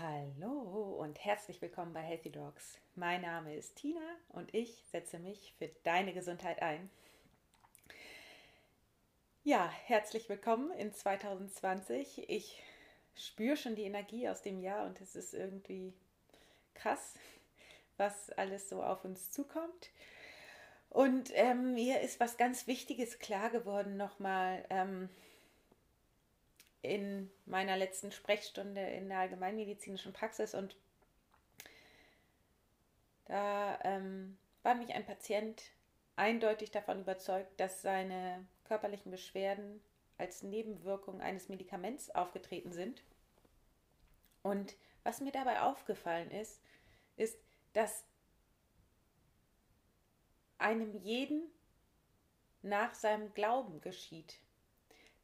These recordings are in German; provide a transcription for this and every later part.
Hallo und herzlich willkommen bei Healthy Dogs. Mein Name ist Tina und ich setze mich für deine Gesundheit ein. Ja, herzlich willkommen in 2020. Ich spüre schon die Energie aus dem Jahr und es ist irgendwie krass, was alles so auf uns zukommt. Und ähm, mir ist was ganz Wichtiges klar geworden nochmal. Ähm, in meiner letzten Sprechstunde in der allgemeinmedizinischen Praxis und da ähm, war mich ein Patient eindeutig davon überzeugt, dass seine körperlichen Beschwerden als Nebenwirkung eines Medikaments aufgetreten sind. Und was mir dabei aufgefallen ist, ist, dass einem jeden nach seinem Glauben geschieht.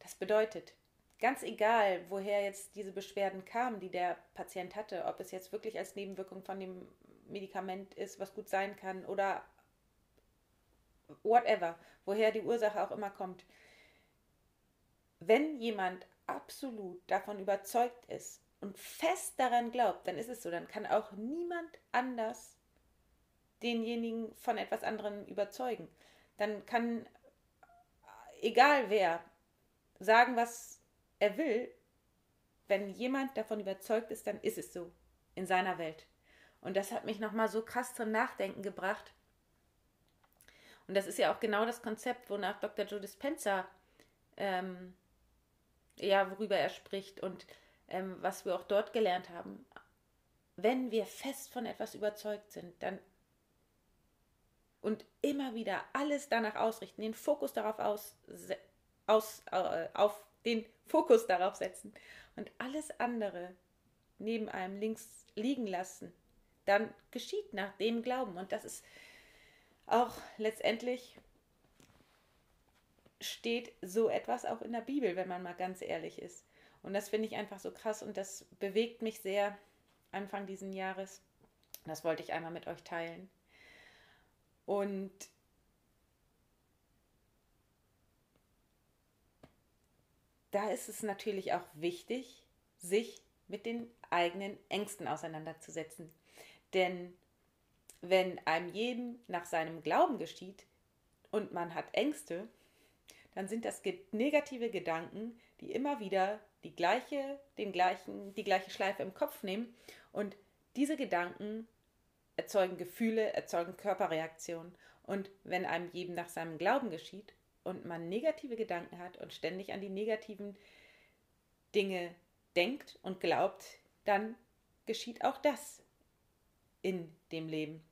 Das bedeutet, ganz egal, woher jetzt diese Beschwerden kamen, die der Patient hatte, ob es jetzt wirklich als Nebenwirkung von dem Medikament ist, was gut sein kann oder whatever, woher die Ursache auch immer kommt. Wenn jemand absolut davon überzeugt ist und fest daran glaubt, dann ist es so, dann kann auch niemand anders denjenigen von etwas anderem überzeugen. Dann kann egal wer sagen, was er will, wenn jemand davon überzeugt ist, dann ist es so in seiner Welt. Und das hat mich nochmal so krass zum Nachdenken gebracht. Und das ist ja auch genau das Konzept, wonach Dr. Joe Dispenza, ähm, ja, worüber er spricht und ähm, was wir auch dort gelernt haben. Wenn wir fest von etwas überzeugt sind, dann und immer wieder alles danach ausrichten, den Fokus darauf aus, aus, äh, auf den Fokus darauf setzen und alles andere neben einem links liegen lassen, dann geschieht nach dem Glauben. Und das ist auch letztendlich steht so etwas auch in der Bibel, wenn man mal ganz ehrlich ist. Und das finde ich einfach so krass und das bewegt mich sehr Anfang diesen Jahres. Das wollte ich einmal mit euch teilen. Und da ist es natürlich auch wichtig, sich mit den eigenen Ängsten auseinanderzusetzen. Denn wenn einem jedem nach seinem Glauben geschieht und man hat Ängste, dann sind das negative Gedanken, die immer wieder die gleiche, den gleichen, die gleiche Schleife im Kopf nehmen und diese Gedanken erzeugen Gefühle, erzeugen Körperreaktionen. Und wenn einem jedem nach seinem Glauben geschieht und man negative Gedanken hat und ständig an die negativen Dinge denkt und glaubt, dann geschieht auch das in dem Leben.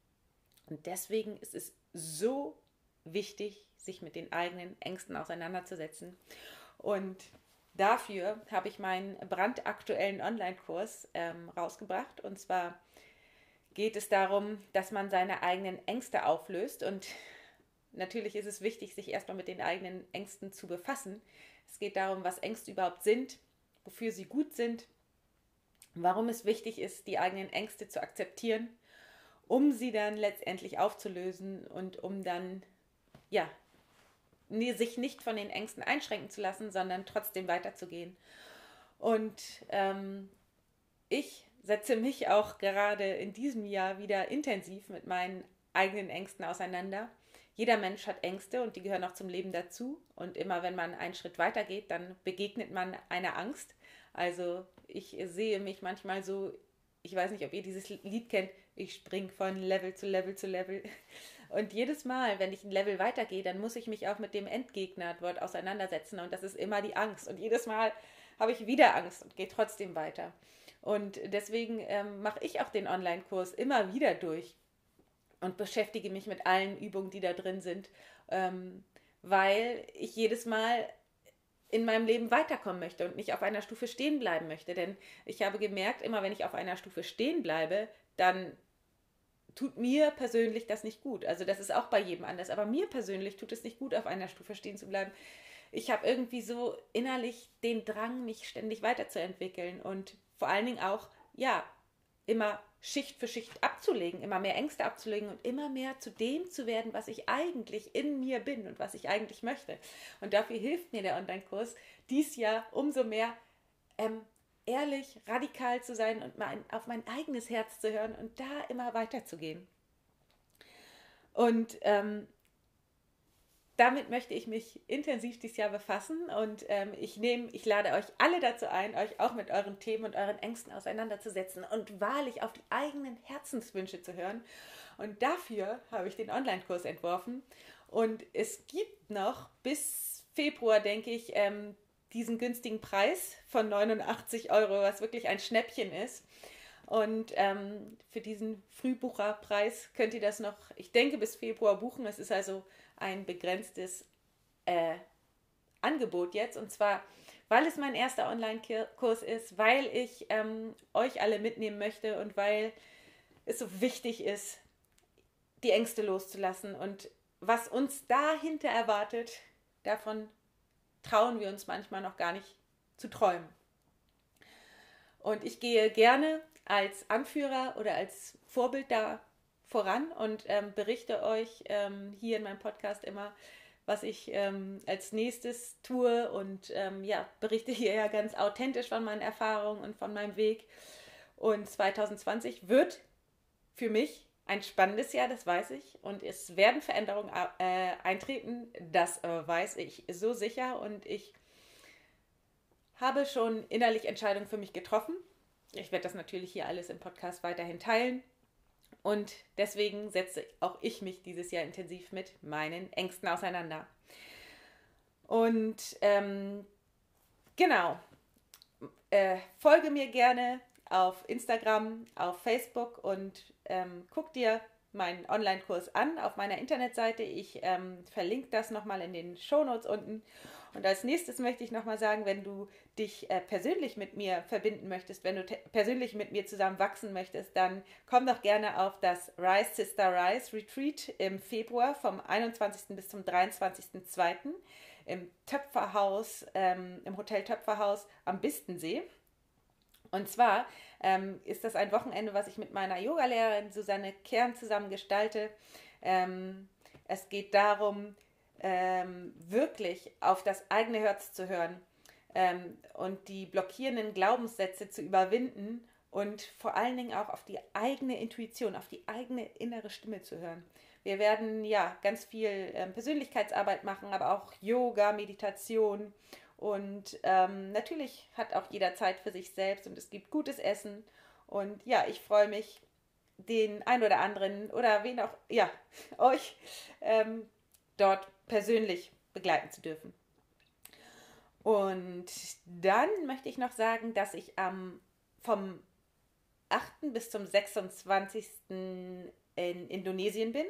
Und deswegen ist es so wichtig, sich mit den eigenen Ängsten auseinanderzusetzen. Und dafür habe ich meinen brandaktuellen Online-Kurs ähm, rausgebracht. Und zwar geht es darum, dass man seine eigenen Ängste auflöst. Und natürlich ist es wichtig, sich erstmal mit den eigenen Ängsten zu befassen. Es geht darum, was Ängste überhaupt sind, wofür sie gut sind, warum es wichtig ist, die eigenen Ängste zu akzeptieren, um sie dann letztendlich aufzulösen und um dann, ja, sich nicht von den Ängsten einschränken zu lassen, sondern trotzdem weiterzugehen. Und ähm, ich setze mich auch gerade in diesem Jahr wieder intensiv mit meinen eigenen Ängsten auseinander jeder Mensch hat Ängste und die gehören auch zum Leben dazu. Und immer wenn man einen Schritt weiter geht, dann begegnet man einer Angst. Also ich sehe mich manchmal so, ich weiß nicht, ob ihr dieses Lied kennt, ich springe von Level zu Level zu Level. Und jedes Mal, wenn ich ein Level weitergehe, dann muss ich mich auch mit dem Endgegner dort auseinandersetzen. Und das ist immer die Angst. Und jedes Mal habe ich wieder Angst und gehe trotzdem weiter. Und deswegen ähm, mache ich auch den Online-Kurs immer wieder durch und beschäftige mich mit allen Übungen, die da drin sind, ähm, weil ich jedes Mal in meinem Leben weiterkommen möchte und nicht auf einer Stufe stehen bleiben möchte. Denn ich habe gemerkt, immer wenn ich auf einer Stufe stehen bleibe, dann tut mir persönlich das nicht gut. Also das ist auch bei jedem anders, aber mir persönlich tut es nicht gut, auf einer Stufe stehen zu bleiben. Ich habe irgendwie so innerlich den Drang, mich ständig weiterzuentwickeln und vor allen Dingen auch, ja, immer Schicht für Schicht abzulegen, immer mehr Ängste abzulegen und immer mehr zu dem zu werden, was ich eigentlich in mir bin und was ich eigentlich möchte. Und dafür hilft mir der Online-Kurs dies Jahr umso mehr, ähm, ehrlich, radikal zu sein und mein, auf mein eigenes Herz zu hören und da immer weiterzugehen. Und ähm, damit möchte ich mich intensiv dieses Jahr befassen und ähm, ich nehme, ich lade euch alle dazu ein, euch auch mit euren Themen und euren Ängsten auseinanderzusetzen und wahrlich auf die eigenen Herzenswünsche zu hören. Und dafür habe ich den Online-Kurs entworfen. Und es gibt noch bis Februar, denke ich, ähm, diesen günstigen Preis von 89 Euro, was wirklich ein Schnäppchen ist. Und ähm, für diesen Frühbucherpreis könnt ihr das noch, ich denke, bis Februar buchen. Es ist also ein begrenztes äh, Angebot jetzt. Und zwar, weil es mein erster Online-Kurs ist, weil ich ähm, euch alle mitnehmen möchte und weil es so wichtig ist, die Ängste loszulassen. Und was uns dahinter erwartet, davon trauen wir uns manchmal noch gar nicht zu träumen. Und ich gehe gerne als Anführer oder als Vorbild da voran und ähm, berichte euch ähm, hier in meinem Podcast immer, was ich ähm, als nächstes tue und ähm, ja, berichte hier ja ganz authentisch von meinen Erfahrungen und von meinem Weg. Und 2020 wird für mich ein spannendes Jahr, das weiß ich. Und es werden Veränderungen äh, eintreten, das äh, weiß ich so sicher. Und ich habe schon innerlich Entscheidungen für mich getroffen. Ich werde das natürlich hier alles im Podcast weiterhin teilen. Und deswegen setze auch ich mich dieses Jahr intensiv mit meinen Ängsten auseinander. Und ähm, genau, äh, folge mir gerne auf Instagram, auf Facebook und ähm, guck dir meinen Online-Kurs an auf meiner Internetseite. Ich ähm, verlinke das nochmal in den Shownotes unten. Und als nächstes möchte ich nochmal sagen, wenn du dich äh, persönlich mit mir verbinden möchtest, wenn du persönlich mit mir zusammen wachsen möchtest, dann komm doch gerne auf das Rise Sister Rise Retreat im Februar vom 21. bis zum 23.02. im Töpferhaus, ähm, im Hotel Töpferhaus am Bistensee. Und zwar ähm, ist das ein Wochenende, was ich mit meiner Yogalehrerin Susanne Kern zusammen gestalte. Ähm, es geht darum, ähm, wirklich auf das eigene Herz zu hören ähm, und die blockierenden Glaubenssätze zu überwinden und vor allen Dingen auch auf die eigene Intuition, auf die eigene innere Stimme zu hören. Wir werden ja ganz viel ähm, Persönlichkeitsarbeit machen, aber auch Yoga, Meditation und ähm, natürlich hat auch jeder Zeit für sich selbst und es gibt gutes Essen. Und ja, ich freue mich, den ein oder anderen oder wen auch, ja, euch ähm, dort persönlich begleiten zu dürfen. Und dann möchte ich noch sagen, dass ich am vom 8. bis zum 26. in Indonesien bin,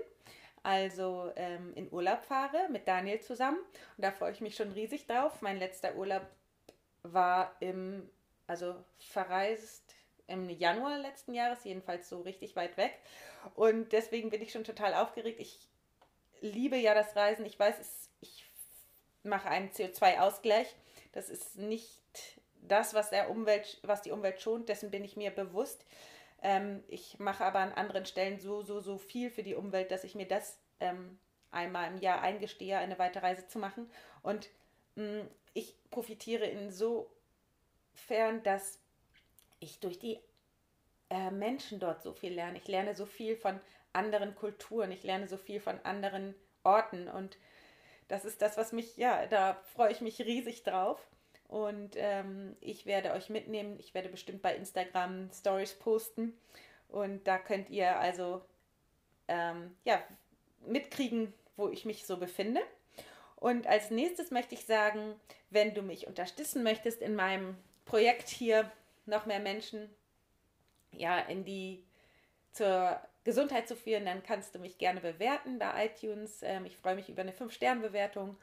also ähm, in Urlaub fahre mit Daniel zusammen. Und da freue ich mich schon riesig drauf. Mein letzter Urlaub war im, also verreist im Januar letzten Jahres, jedenfalls so richtig weit weg. Und deswegen bin ich schon total aufgeregt. Ich liebe ja das Reisen. Ich weiß, es, ich mache einen CO2-Ausgleich. Das ist nicht das, was, der Umwelt, was die Umwelt schont. Dessen bin ich mir bewusst. Ähm, ich mache aber an anderen Stellen so, so, so viel für die Umwelt, dass ich mir das ähm, einmal im Jahr eingestehe, eine weitere Reise zu machen. Und mh, mm, ich profitiere insofern, dass ich durch die äh, Menschen dort so viel lerne. Ich lerne so viel von anderen Kulturen, ich lerne so viel von anderen Orten und das ist das, was mich, ja, da freue ich mich riesig drauf. Und ähm, ich werde euch mitnehmen. Ich werde bestimmt bei Instagram Stories posten. Und da könnt ihr also ähm, ja, mitkriegen, wo ich mich so befinde. Und als nächstes möchte ich sagen, wenn du mich unterstützen möchtest in meinem Projekt hier, noch mehr Menschen ja, in die zur Gesundheit zu führen, dann kannst du mich gerne bewerten bei iTunes. Ähm, ich freue mich über eine 5-Sterne-Bewertung.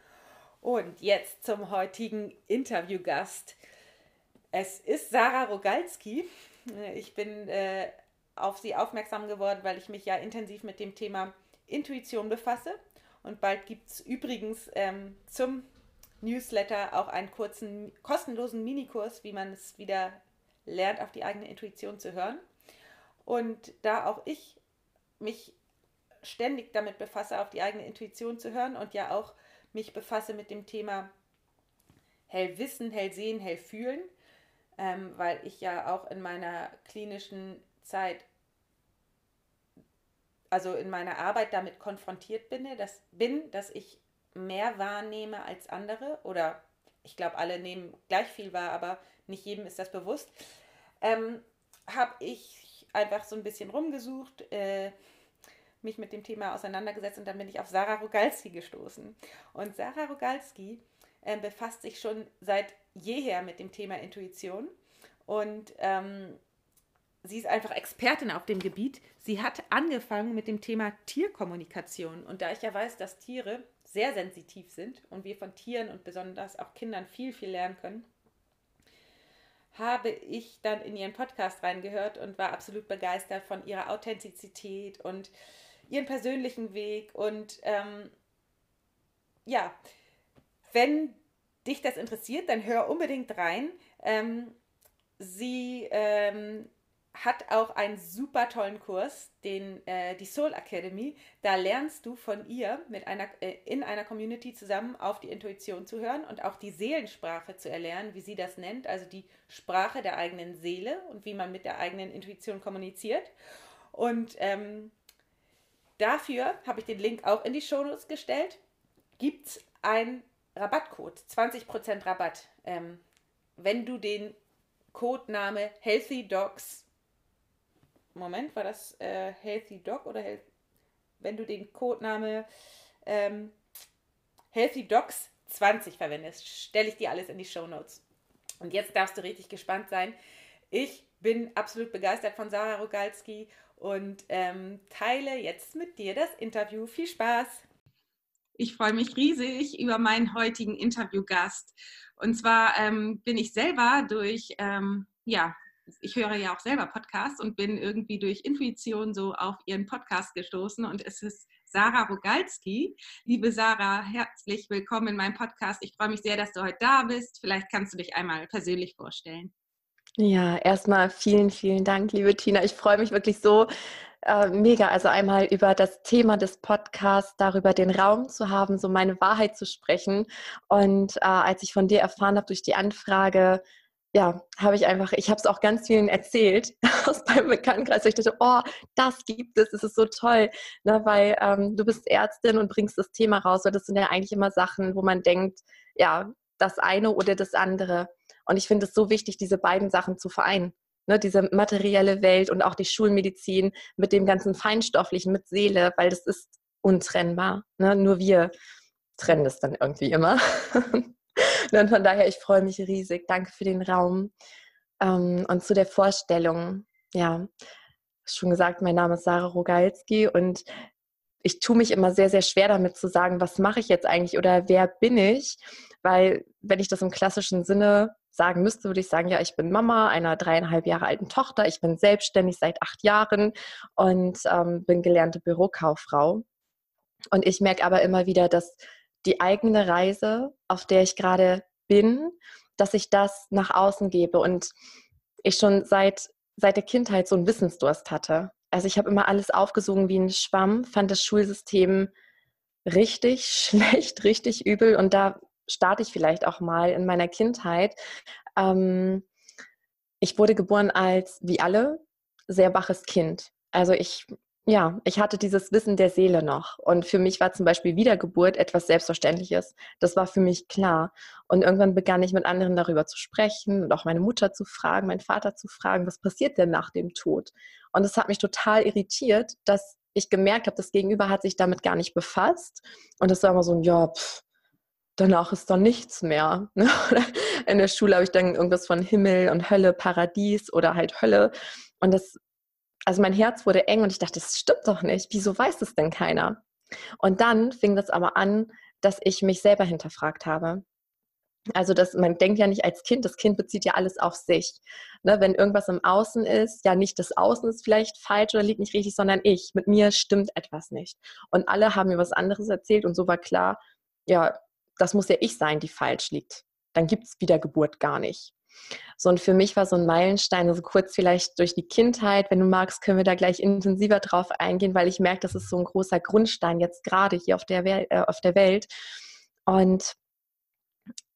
Und jetzt zum heutigen Interviewgast. Es ist Sarah Rogalski. Ich bin äh, auf sie aufmerksam geworden, weil ich mich ja intensiv mit dem Thema Intuition befasse. Und bald gibt es übrigens ähm, zum Newsletter auch einen kurzen, kostenlosen Minikurs, wie man es wieder lernt, auf die eigene Intuition zu hören. Und da auch ich mich ständig damit befasse, auf die eigene Intuition zu hören und ja auch mich befasse mit dem Thema hell wissen, hell sehen, hell fühlen, ähm, weil ich ja auch in meiner klinischen Zeit, also in meiner Arbeit damit konfrontiert bin, dass, bin, dass ich mehr wahrnehme als andere oder ich glaube, alle nehmen gleich viel wahr, aber nicht jedem ist das bewusst, ähm, habe ich einfach so ein bisschen rumgesucht, äh, mich mit dem Thema auseinandergesetzt und dann bin ich auf Sarah Rogalski gestoßen. Und Sarah Rogalski äh, befasst sich schon seit jeher mit dem Thema Intuition und ähm, sie ist einfach Expertin auf dem Gebiet. Sie hat angefangen mit dem Thema Tierkommunikation und da ich ja weiß, dass Tiere sehr sensitiv sind und wir von Tieren und besonders auch Kindern viel, viel lernen können, habe ich dann in ihren Podcast reingehört und war absolut begeistert von ihrer Authentizität und ihren persönlichen Weg. Und ähm, ja, wenn dich das interessiert, dann hör unbedingt rein. Ähm, sie ähm, hat auch einen super tollen Kurs, den äh, die Soul Academy. Da lernst du von ihr mit einer äh, in einer Community zusammen auf die Intuition zu hören und auch die Seelensprache zu erlernen, wie sie das nennt, also die Sprache der eigenen Seele und wie man mit der eigenen Intuition kommuniziert. Und ähm, dafür habe ich den Link auch in die Shownotes gestellt. Gibt es einen Rabattcode, 20% Rabatt, ähm, wenn du den Codename Healthy Dogs Moment, war das äh, Healthy Dog oder Health, wenn du den Codename ähm, Healthy Dogs 20 verwendest, stelle ich dir alles in die Show Notes. Und jetzt darfst du richtig gespannt sein. Ich bin absolut begeistert von Sarah Rogalski und ähm, teile jetzt mit dir das Interview. Viel Spaß! Ich freue mich riesig über meinen heutigen Interviewgast. Und zwar ähm, bin ich selber durch ähm, ja, ich höre ja auch selber Podcasts und bin irgendwie durch Intuition so auf ihren Podcast gestoßen und es ist Sarah Rogalski. Liebe Sarah, herzlich willkommen in meinem Podcast. Ich freue mich sehr, dass du heute da bist. Vielleicht kannst du dich einmal persönlich vorstellen. Ja, erstmal vielen, vielen Dank, liebe Tina. Ich freue mich wirklich so äh, mega. Also einmal über das Thema des Podcasts, darüber den Raum zu haben, so meine Wahrheit zu sprechen. Und äh, als ich von dir erfahren habe durch die Anfrage, ja, habe ich einfach, ich habe es auch ganz vielen erzählt aus meinem Bekanntenkreis. Ich dachte, oh, das gibt es, es ist so toll, ne, weil ähm, du bist Ärztin und bringst das Thema raus, weil das sind ja eigentlich immer Sachen, wo man denkt, ja, das eine oder das andere. Und ich finde es so wichtig, diese beiden Sachen zu vereinen. Ne, diese materielle Welt und auch die Schulmedizin mit dem ganzen Feinstofflichen, mit Seele, weil das ist untrennbar. Ne? Nur wir trennen das dann irgendwie immer. Und von daher, ich freue mich riesig. Danke für den Raum. Ähm, und zu der Vorstellung, ja, schon gesagt, mein Name ist Sarah Rogalski und ich tue mich immer sehr, sehr schwer damit zu sagen, was mache ich jetzt eigentlich oder wer bin ich? Weil wenn ich das im klassischen Sinne sagen müsste, würde ich sagen, ja, ich bin Mama einer dreieinhalb Jahre alten Tochter, ich bin selbstständig seit acht Jahren und ähm, bin gelernte Bürokauffrau. Und ich merke aber immer wieder, dass die eigene Reise, auf der ich gerade bin, dass ich das nach außen gebe und ich schon seit, seit der Kindheit so einen Wissensdurst hatte. Also ich habe immer alles aufgesogen wie ein Schwamm, fand das Schulsystem richtig schlecht, richtig übel und da starte ich vielleicht auch mal in meiner Kindheit. Ähm, ich wurde geboren als, wie alle, sehr waches Kind. Also ich ja, ich hatte dieses Wissen der Seele noch. Und für mich war zum Beispiel Wiedergeburt etwas Selbstverständliches. Das war für mich klar. Und irgendwann begann ich mit anderen darüber zu sprechen und auch meine Mutter zu fragen, meinen Vater zu fragen, was passiert denn nach dem Tod? Und es hat mich total irritiert, dass ich gemerkt habe, das Gegenüber hat sich damit gar nicht befasst. Und es war immer so ein, ja, pff, danach ist dann nichts mehr. In der Schule habe ich dann irgendwas von Himmel und Hölle, Paradies oder halt Hölle. Und das also mein Herz wurde eng und ich dachte, das stimmt doch nicht. Wieso weiß das denn keiner? Und dann fing das aber an, dass ich mich selber hinterfragt habe. Also das, man denkt ja nicht als Kind, das Kind bezieht ja alles auf sich. Ne, wenn irgendwas im Außen ist, ja nicht das Außen ist vielleicht falsch oder liegt nicht richtig, sondern ich. Mit mir stimmt etwas nicht. Und alle haben mir was anderes erzählt und so war klar, ja, das muss ja ich sein, die falsch liegt. Dann gibt es Wiedergeburt gar nicht. So, und für mich war so ein Meilenstein, also kurz vielleicht durch die Kindheit, wenn du magst, können wir da gleich intensiver drauf eingehen, weil ich merke, das ist so ein großer Grundstein jetzt gerade hier auf der, Wel äh, auf der Welt. Und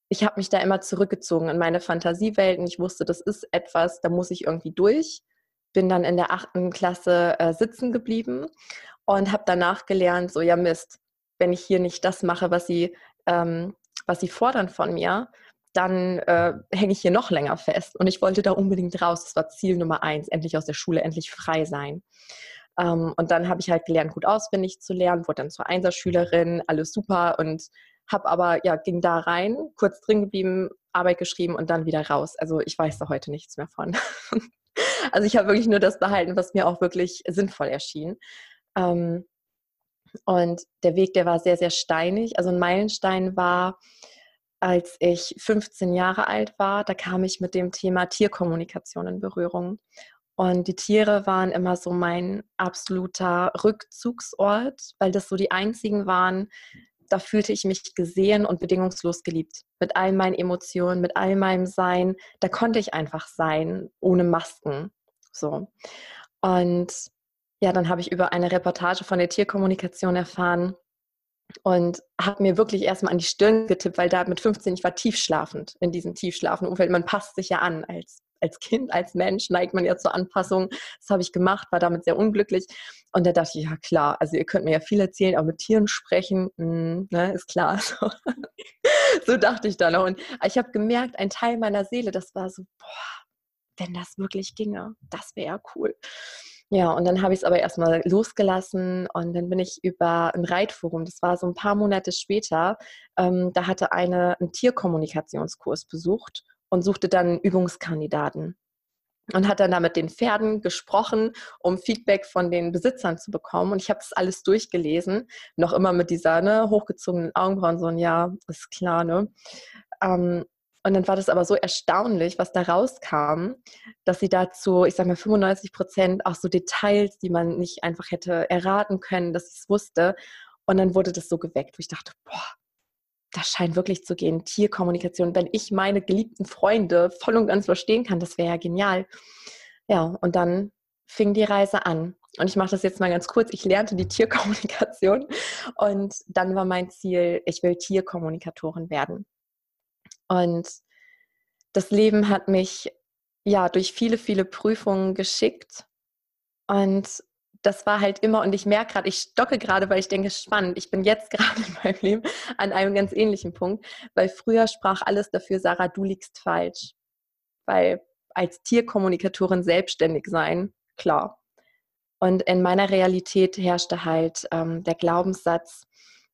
ich habe mich da immer zurückgezogen in meine Fantasiewelten. Ich wusste, das ist etwas, da muss ich irgendwie durch. Bin dann in der achten Klasse äh, sitzen geblieben und habe danach gelernt, so ja Mist, wenn ich hier nicht das mache, was sie, ähm, was sie fordern von mir, dann äh, hänge ich hier noch länger fest. Und ich wollte da unbedingt raus. Das war Ziel Nummer eins, endlich aus der Schule, endlich frei sein. Ähm, und dann habe ich halt gelernt, gut auswendig zu lernen, wurde dann zur Einserschülerin, alles super und habe aber, ja, ging da rein, kurz drin geblieben, Arbeit geschrieben und dann wieder raus. Also ich weiß da heute nichts mehr von. also ich habe wirklich nur das behalten, was mir auch wirklich sinnvoll erschien. Ähm, und der Weg, der war sehr, sehr steinig. Also ein Meilenstein war, als ich 15 Jahre alt war, da kam ich mit dem Thema Tierkommunikation in Berührung. Und die Tiere waren immer so mein absoluter Rückzugsort, weil das so die einzigen waren, da fühlte ich mich gesehen und bedingungslos geliebt. Mit all meinen Emotionen, mit all meinem Sein. Da konnte ich einfach sein, ohne Masken. So. Und ja, dann habe ich über eine Reportage von der Tierkommunikation erfahren und habe mir wirklich erstmal an die Stirn getippt, weil da mit 15, ich war tiefschlafend in diesem tiefschlafenden Umfeld. Man passt sich ja an als als Kind, als Mensch neigt man ja zur Anpassung. Das habe ich gemacht, war damit sehr unglücklich. Und da dachte ich, ja klar, also ihr könnt mir ja viel erzählen, aber mit Tieren sprechen, mh, hm, ne, ist klar. So. so dachte ich dann. Und ich habe gemerkt, ein Teil meiner Seele, das war so, boah, wenn das wirklich ginge, das wäre ja cool. Ja, und dann habe ich es aber erstmal losgelassen und dann bin ich über ein Reitforum, das war so ein paar Monate später, ähm, da hatte eine einen Tierkommunikationskurs besucht und suchte dann Übungskandidaten und hat dann da mit den Pferden gesprochen, um Feedback von den Besitzern zu bekommen. Und ich habe das alles durchgelesen, noch immer mit dieser ne, hochgezogenen Augenbrauen, so ein Ja, ist klar, ne? Ähm, und dann war das aber so erstaunlich, was da rauskam, dass sie dazu, ich sage mal, 95 Prozent auch so Details, die man nicht einfach hätte erraten können, dass sie es wusste. Und dann wurde das so geweckt, wo ich dachte, boah, das scheint wirklich zu gehen. Tierkommunikation. Wenn ich meine geliebten Freunde voll und ganz verstehen kann, das wäre ja genial. Ja, und dann fing die Reise an. Und ich mache das jetzt mal ganz kurz. Ich lernte die Tierkommunikation und dann war mein Ziel, ich will Tierkommunikatorin werden. Und das Leben hat mich ja durch viele, viele Prüfungen geschickt. Und das war halt immer, und ich merke gerade, ich stocke gerade, weil ich denke, spannend. Ich bin jetzt gerade in meinem Leben an einem ganz ähnlichen Punkt, weil früher sprach alles dafür, Sarah, du liegst falsch. Weil als Tierkommunikatorin selbstständig sein, klar. Und in meiner Realität herrschte halt ähm, der Glaubenssatz,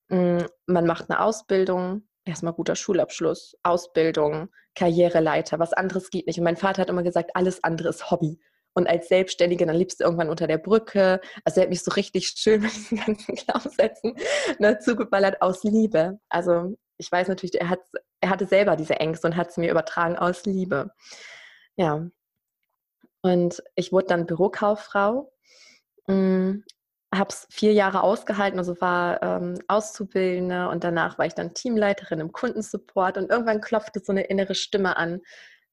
mh, hm, man macht eine Ausbildung, erstmal guter Schulabschluss, Ausbildung, Karriereleiter, was anderes geht nicht. Und mein Vater hat immer gesagt, alles andere ist Hobby. Und als Selbstständige, dann liebst du irgendwann unter der Brücke. Also er hat mich so richtig schön mit diesen ganzen Glaubenssätzen ne, zugeballert aus Liebe. Also ich weiß natürlich, er, hat, er hatte selber diese Ängste und hat sie mir übertragen aus Liebe. Ja. Und ich wurde dann Bürokauffrau. Hm, habe es vier Jahre ausgehalten, also war ähm, Auszubildende und danach war ich dann Teamleiterin im Kundensupport und irgendwann klopfte so eine innere Stimme an,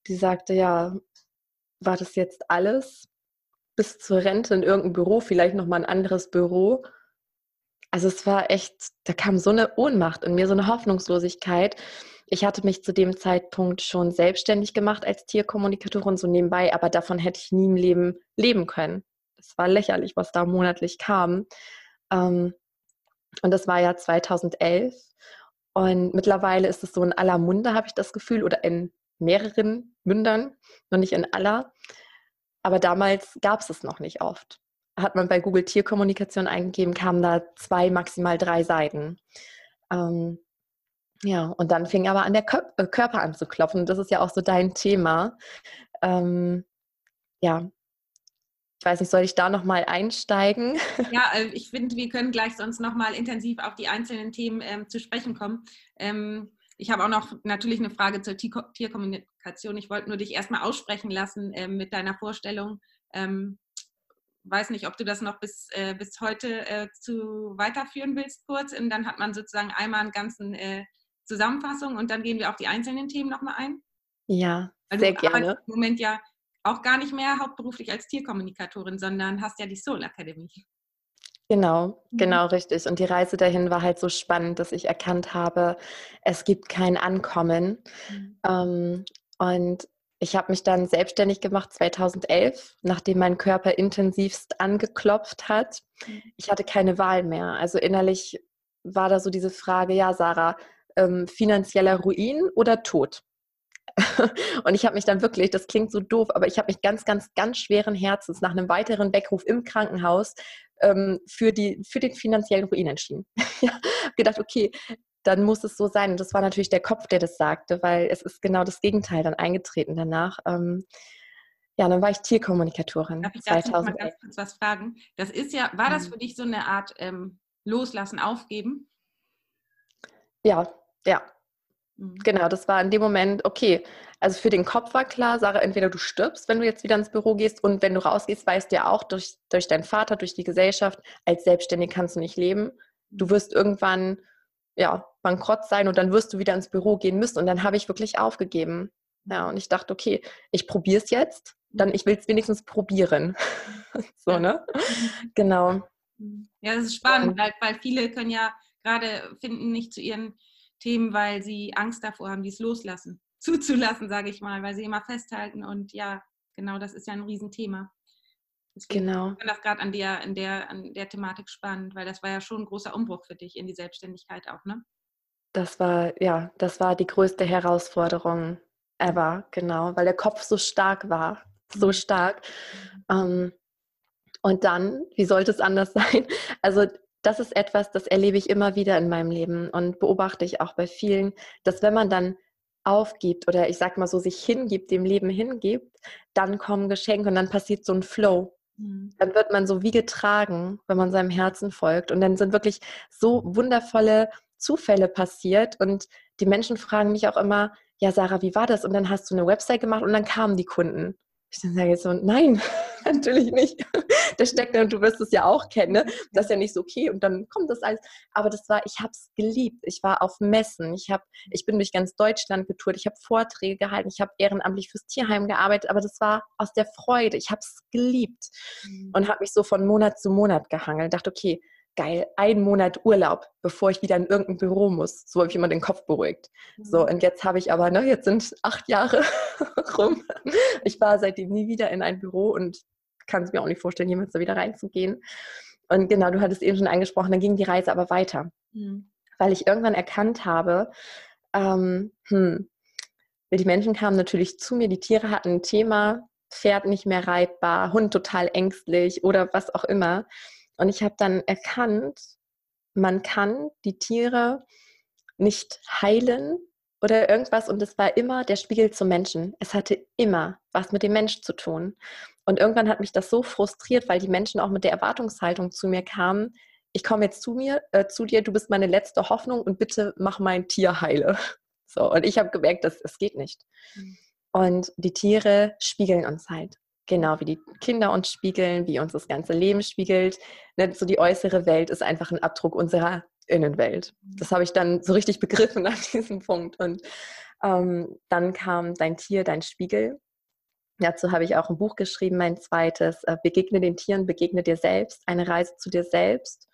die sagte, ja, war das jetzt alles bis zur Rente in irgendeinem Büro, vielleicht nochmal ein anderes Büro. Also es war echt, da kam so eine Ohnmacht in mir, so eine Hoffnungslosigkeit. Ich hatte mich zu dem Zeitpunkt schon selbstständig gemacht als Tierkommunikatorin, so nebenbei, aber davon hätte ich nie im Leben leben können. Es war lächerlich, was da monatlich kam. Ähm, und das war ja 2011. Und mittlerweile ist es so in aller Munde, habe ich das Gefühl, oder in mehreren Mündern, noch nicht in aller. Aber damals gab es es noch nicht oft. Hat man bei Google Tierkommunikation eingegeben, kamen da zwei, maximal drei Seiten. Ähm, ja, und dann fing aber an, der äh, Körper an zu klopfen. Das ist ja auch so dein Thema. Ähm, ja, ich weiß nicht, soll ich da nochmal einsteigen? Ja, äh, ich finde, wir können gleich sonst nochmal intensiv auf die einzelnen Themen ähm, zu sprechen kommen. Ähm, ich habe auch noch natürlich eine Frage zur Tierkommunikation. Ich wollte nur dich erstmal aussprechen lassen äh, mit deiner Vorstellung. Ähm, weiß nicht, ob du das noch bis, äh, bis heute äh, zu weiterführen willst kurz. Und dann hat man sozusagen einmal eine ganze äh, Zusammenfassung und dann gehen wir auf die einzelnen Themen nochmal ein. Ja, also sehr gerne. Im Moment ja auch gar nicht mehr hauptberuflich als Tierkommunikatorin, sondern hast ja die Soul Academy. Genau, mhm. genau richtig. Und die Reise dahin war halt so spannend, dass ich erkannt habe, es gibt kein Ankommen. Mhm. Ähm, und ich habe mich dann selbstständig gemacht 2011, nachdem mein Körper intensivst angeklopft hat. Mhm. Ich hatte keine Wahl mehr. Also innerlich war da so diese Frage, ja, Sarah, ähm, finanzieller Ruin oder Tod? und ich habe mich dann wirklich, das klingt so doof, aber ich habe mich ganz, ganz, ganz schweren Herzens nach einem weiteren Weckruf im Krankenhaus ähm, für, die, für den finanziellen Ruin entschieden. ja, gedacht, okay, dann muss es so sein. Und das war natürlich der Kopf, der das sagte, weil es ist genau das Gegenteil dann eingetreten danach. Ähm, ja, dann war ich Tierkommunikatorin. Darf ich dazu mal ganz kurz was fragen? Das ist ja, war das mhm. für dich so eine Art ähm, Loslassen, Aufgeben? Ja, ja. Mhm. Genau, das war in dem Moment, okay, also für den Kopf war klar, Sarah, entweder du stirbst, wenn du jetzt wieder ins Büro gehst und wenn du rausgehst, weißt du ja auch durch, durch deinen Vater, durch die Gesellschaft, als Selbstständig kannst du nicht leben. Du wirst irgendwann ja, bankrott sein und dann wirst du wieder ins Büro gehen müssen. Und dann habe ich wirklich aufgegeben. Ja, und ich dachte, okay, ich probiere es jetzt, dann ich will es wenigstens probieren. so, ne? Genau. Ja, das ist spannend, weil, weil viele können ja gerade finden nicht zu ihren Themen, weil sie Angst davor haben, dies loslassen, zuzulassen, sage ich mal, weil sie immer festhalten. Und ja, genau, das ist ja ein Riesenthema. Deswegen genau. Ich finde das gerade an der, an, der, an der Thematik spannend, weil das war ja schon ein großer Umbruch für dich in die Selbstständigkeit auch, ne? Das war, ja, das war die größte Herausforderung ever, genau, weil der Kopf so stark war, so mhm. stark. Mhm. Ähm, und dann, wie sollte es anders sein? Also das ist etwas, das erlebe ich immer wieder in meinem Leben und beobachte ich auch bei vielen, dass wenn man dann aufgibt oder ich sag mal so sich hingibt, dem Leben hingibt, dann kommen Geschenke und dann passiert so ein Flow. Mhm. Dann wird man so wie getragen, wenn man seinem Herzen folgt. Und dann sind wirklich so wundervolle Zufälle passiert. Und die Menschen fragen mich auch immer, ja, Sarah, wie war das? Und dann hast du eine Website gemacht und dann kamen die Kunden. Ich dann sage so, nein, natürlich nicht. Der steckt und du wirst es ja auch kennen. Ne? Das ist ja nicht so okay und dann kommt das alles. Aber das war, ich habe es geliebt. Ich war auf Messen. Ich, hab, ich bin durch ganz Deutschland getourt. Ich habe Vorträge gehalten. Ich habe ehrenamtlich fürs Tierheim gearbeitet. Aber das war aus der Freude. Ich habe es geliebt mhm. und habe mich so von Monat zu Monat gehangelt. Dachte, okay, geil, einen Monat Urlaub, bevor ich wieder in irgendein Büro muss. So habe ich immer den Kopf beruhigt. Mhm. So, und jetzt habe ich aber, ne, jetzt sind acht Jahre rum. Ich war seitdem nie wieder in ein Büro und kann es mir auch nicht vorstellen, jemals da wieder reinzugehen. Und genau, du hattest eben schon angesprochen, dann ging die Reise aber weiter. Mhm. Weil ich irgendwann erkannt habe, ähm, hm, die Menschen kamen natürlich zu mir, die Tiere hatten ein Thema, Pferd nicht mehr reitbar, Hund total ängstlich oder was auch immer. Und ich habe dann erkannt, man kann die Tiere nicht heilen oder irgendwas. Und es war immer der Spiegel zum Menschen. Es hatte immer was mit dem Mensch zu tun. Und irgendwann hat mich das so frustriert, weil die Menschen auch mit der Erwartungshaltung zu mir kamen. Ich komme jetzt zu mir, äh, zu dir, du bist meine letzte Hoffnung und bitte mach mein Tier heile. So, und ich habe gemerkt, dass es geht nicht. Mhm. Und die Tiere spiegeln uns halt. Genau, wie die Kinder uns spiegeln, wie uns das ganze Leben spiegelt. Ne, so die äußere Welt ist einfach ein Abdruck unserer Innenwelt. Das habe ich dann so richtig begriffen an diesem Punkt. Und ähm, dann kam dein Tier, dein Spiegel. Dazu habe ich auch ein Buch geschrieben, mein zweites, äh, Begegne den Tieren, begegne dir selbst, eine Reise zu dir selbst.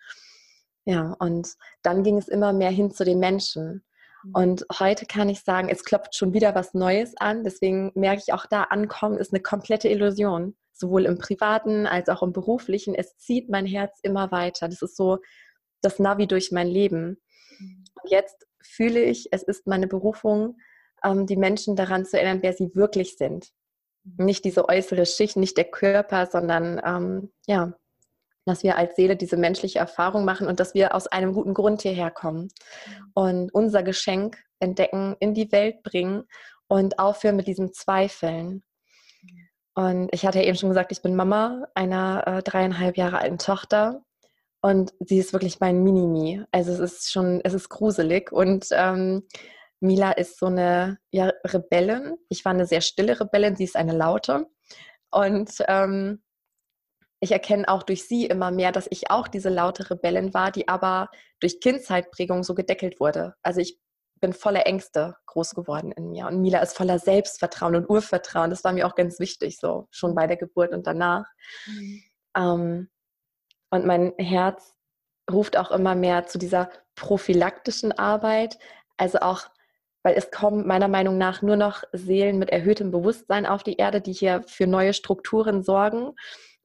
Ja, und dann ging es immer mehr hin zu den Menschen. Mhm. Und heute kann ich sagen, es klopft schon wieder was Neues an. Deswegen merke ich auch da, ankommen ist eine komplette Illusion. Sowohl im privaten als auch im beruflichen. Es zieht mein Herz immer weiter. Das ist so das Navi durch mein Leben. Mhm. Und jetzt fühle ich, es ist meine Berufung, ähm, die Menschen daran zu erinnern, wer sie wirklich sind. Mhm. Nicht diese äußere Schicht, nicht der Körper, sondern ähm, ja, dass wir als Seele diese menschliche Erfahrung machen und dass wir aus einem guten Grund hierher kommen mhm. und unser Geschenk entdecken, in die Welt bringen und aufhören mit diesen Zweifeln. Und ich hatte ja eben schon gesagt, ich bin Mama einer äh, dreieinhalb Jahre alten Tochter und sie ist wirklich mein Minimi. Also es ist schon, es ist gruselig und ähm, Mila ist so eine ja, Rebellin. Ich war eine sehr stille Rebellin, sie ist eine laute. Und ähm, ich erkenne auch durch sie immer mehr, dass ich auch diese laute Rebellin war, die aber durch Kindzeitprägung so gedeckelt wurde. Also ich bin voller Ängste groß geworden in mir. Und Mila ist voller Selbstvertrauen und Urvertrauen. Das war mir auch ganz wichtig, so schon bei der Geburt und danach. Mhm. Ähm, Und mein Herz ruft auch immer mehr zu dieser prophylaktischen Arbeit. Also auch, weil es kommen meiner Meinung nach nur noch Seelen mit erhöhtem Bewusstsein auf die Erde, die hier für neue Strukturen sorgen.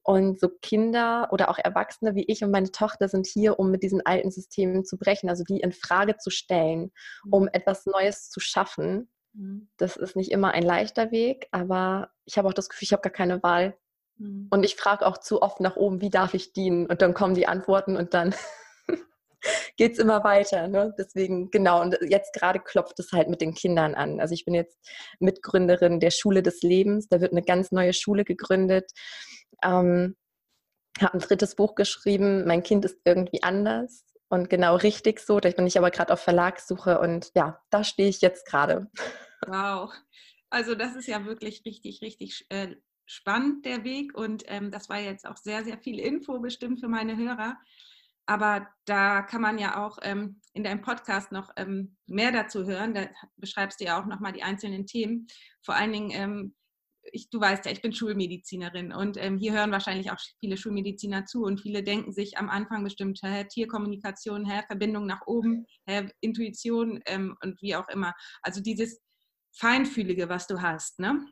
Und so Kinder oder auch Erwachsene wie ich und meine Tochter sind hier, um mit diesen alten Systemen zu brechen, also die in Frage zu stellen, um mhm. etwas Neues zu schaffen. Mhm. Das ist nicht immer ein leichter Weg, aber ich habe auch das Gefühl, ich habe gar keine Wahl. Mhm. Und ich frage auch zu oft nach oben, wie darf ich dienen? Und dann kommen die Antworten und dann geht es immer weiter. Ne? Deswegen, genau, und jetzt gerade klopft es halt mit den Kindern an. Also ich bin jetzt Mitgründerin der Schule des Lebens. Da wird eine ganz neue Schule gegründet. Ähm, habe ein drittes Buch geschrieben, Mein Kind ist irgendwie anders und genau richtig so. Da bin ich aber gerade auf Verlagssuche und ja, da stehe ich jetzt gerade. Wow. Also das ist ja wirklich richtig, richtig äh, spannend, der Weg. Und ähm, das war jetzt auch sehr, sehr viel Info bestimmt für meine Hörer. Aber da kann man ja auch ähm, in deinem Podcast noch ähm, mehr dazu hören. Da beschreibst du ja auch nochmal die einzelnen Themen. Vor allen Dingen, ähm, ich, du weißt ja, ich bin Schulmedizinerin und ähm, hier hören wahrscheinlich auch viele Schulmediziner zu und viele denken sich am Anfang bestimmt, hä, Tierkommunikation, hä, Verbindung nach oben, hä, Intuition ähm, und wie auch immer. Also dieses Feinfühlige, was du hast, ne?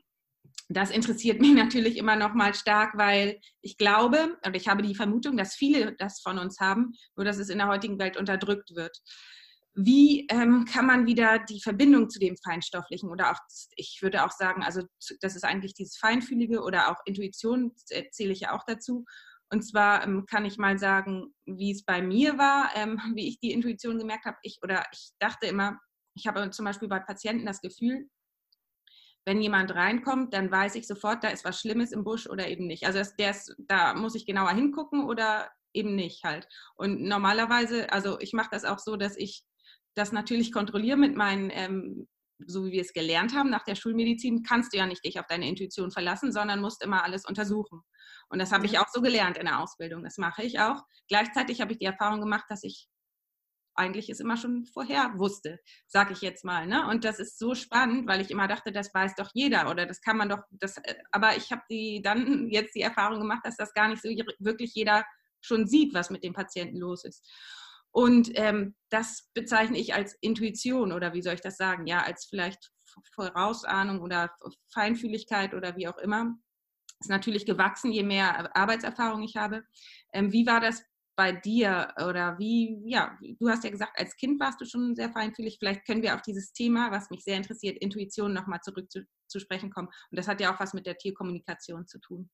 Das interessiert mich natürlich immer noch mal stark, weil ich glaube und ich habe die Vermutung, dass viele das von uns haben, nur dass es in der heutigen Welt unterdrückt wird. Wie ähm, kann man wieder die Verbindung zu dem Feinstofflichen oder auch, ich würde auch sagen, also das ist eigentlich dieses Feinfühlige oder auch Intuition, zähle ich ja auch dazu. Und zwar ähm, kann ich mal sagen, wie es bei mir war, ähm, wie ich die Intuition gemerkt habe. Ich, oder ich dachte immer, ich habe zum Beispiel bei Patienten das Gefühl, wenn jemand reinkommt, dann weiß ich sofort, da ist was Schlimmes im Busch oder eben nicht. Also das, ist, da muss ich genauer hingucken oder eben nicht halt. Und normalerweise, also ich mache das auch so, dass ich das natürlich kontrolliere mit meinen, ähm, so wie wir es gelernt haben nach der Schulmedizin, kannst du ja nicht dich auf deine Intuition verlassen, sondern musst immer alles untersuchen. Und das habe ich auch so gelernt in der Ausbildung. Das mache ich auch. Gleichzeitig habe ich die Erfahrung gemacht, dass ich eigentlich es immer schon vorher wusste, sage ich jetzt mal. Ne? Und das ist so spannend, weil ich immer dachte, das weiß doch jeder oder das kann man doch, das, äh, aber ich habe die dann jetzt die Erfahrung gemacht, dass das gar nicht so wirklich jeder schon sieht, was mit dem Patienten los ist. Und ähm, das bezeichne ich als Intuition oder wie soll ich das sagen? Ja, als vielleicht Vorausahnung oder Feinfühligkeit oder wie auch immer. Ist natürlich gewachsen, je mehr Arbeitserfahrung ich habe. Ähm, wie war das bei dir oder wie, ja, du hast ja gesagt, als Kind warst du schon sehr feinfühlig. Vielleicht können wir auf dieses Thema, was mich sehr interessiert, Intuition nochmal zurück zu, zu sprechen kommen. Und das hat ja auch was mit der Tierkommunikation zu tun.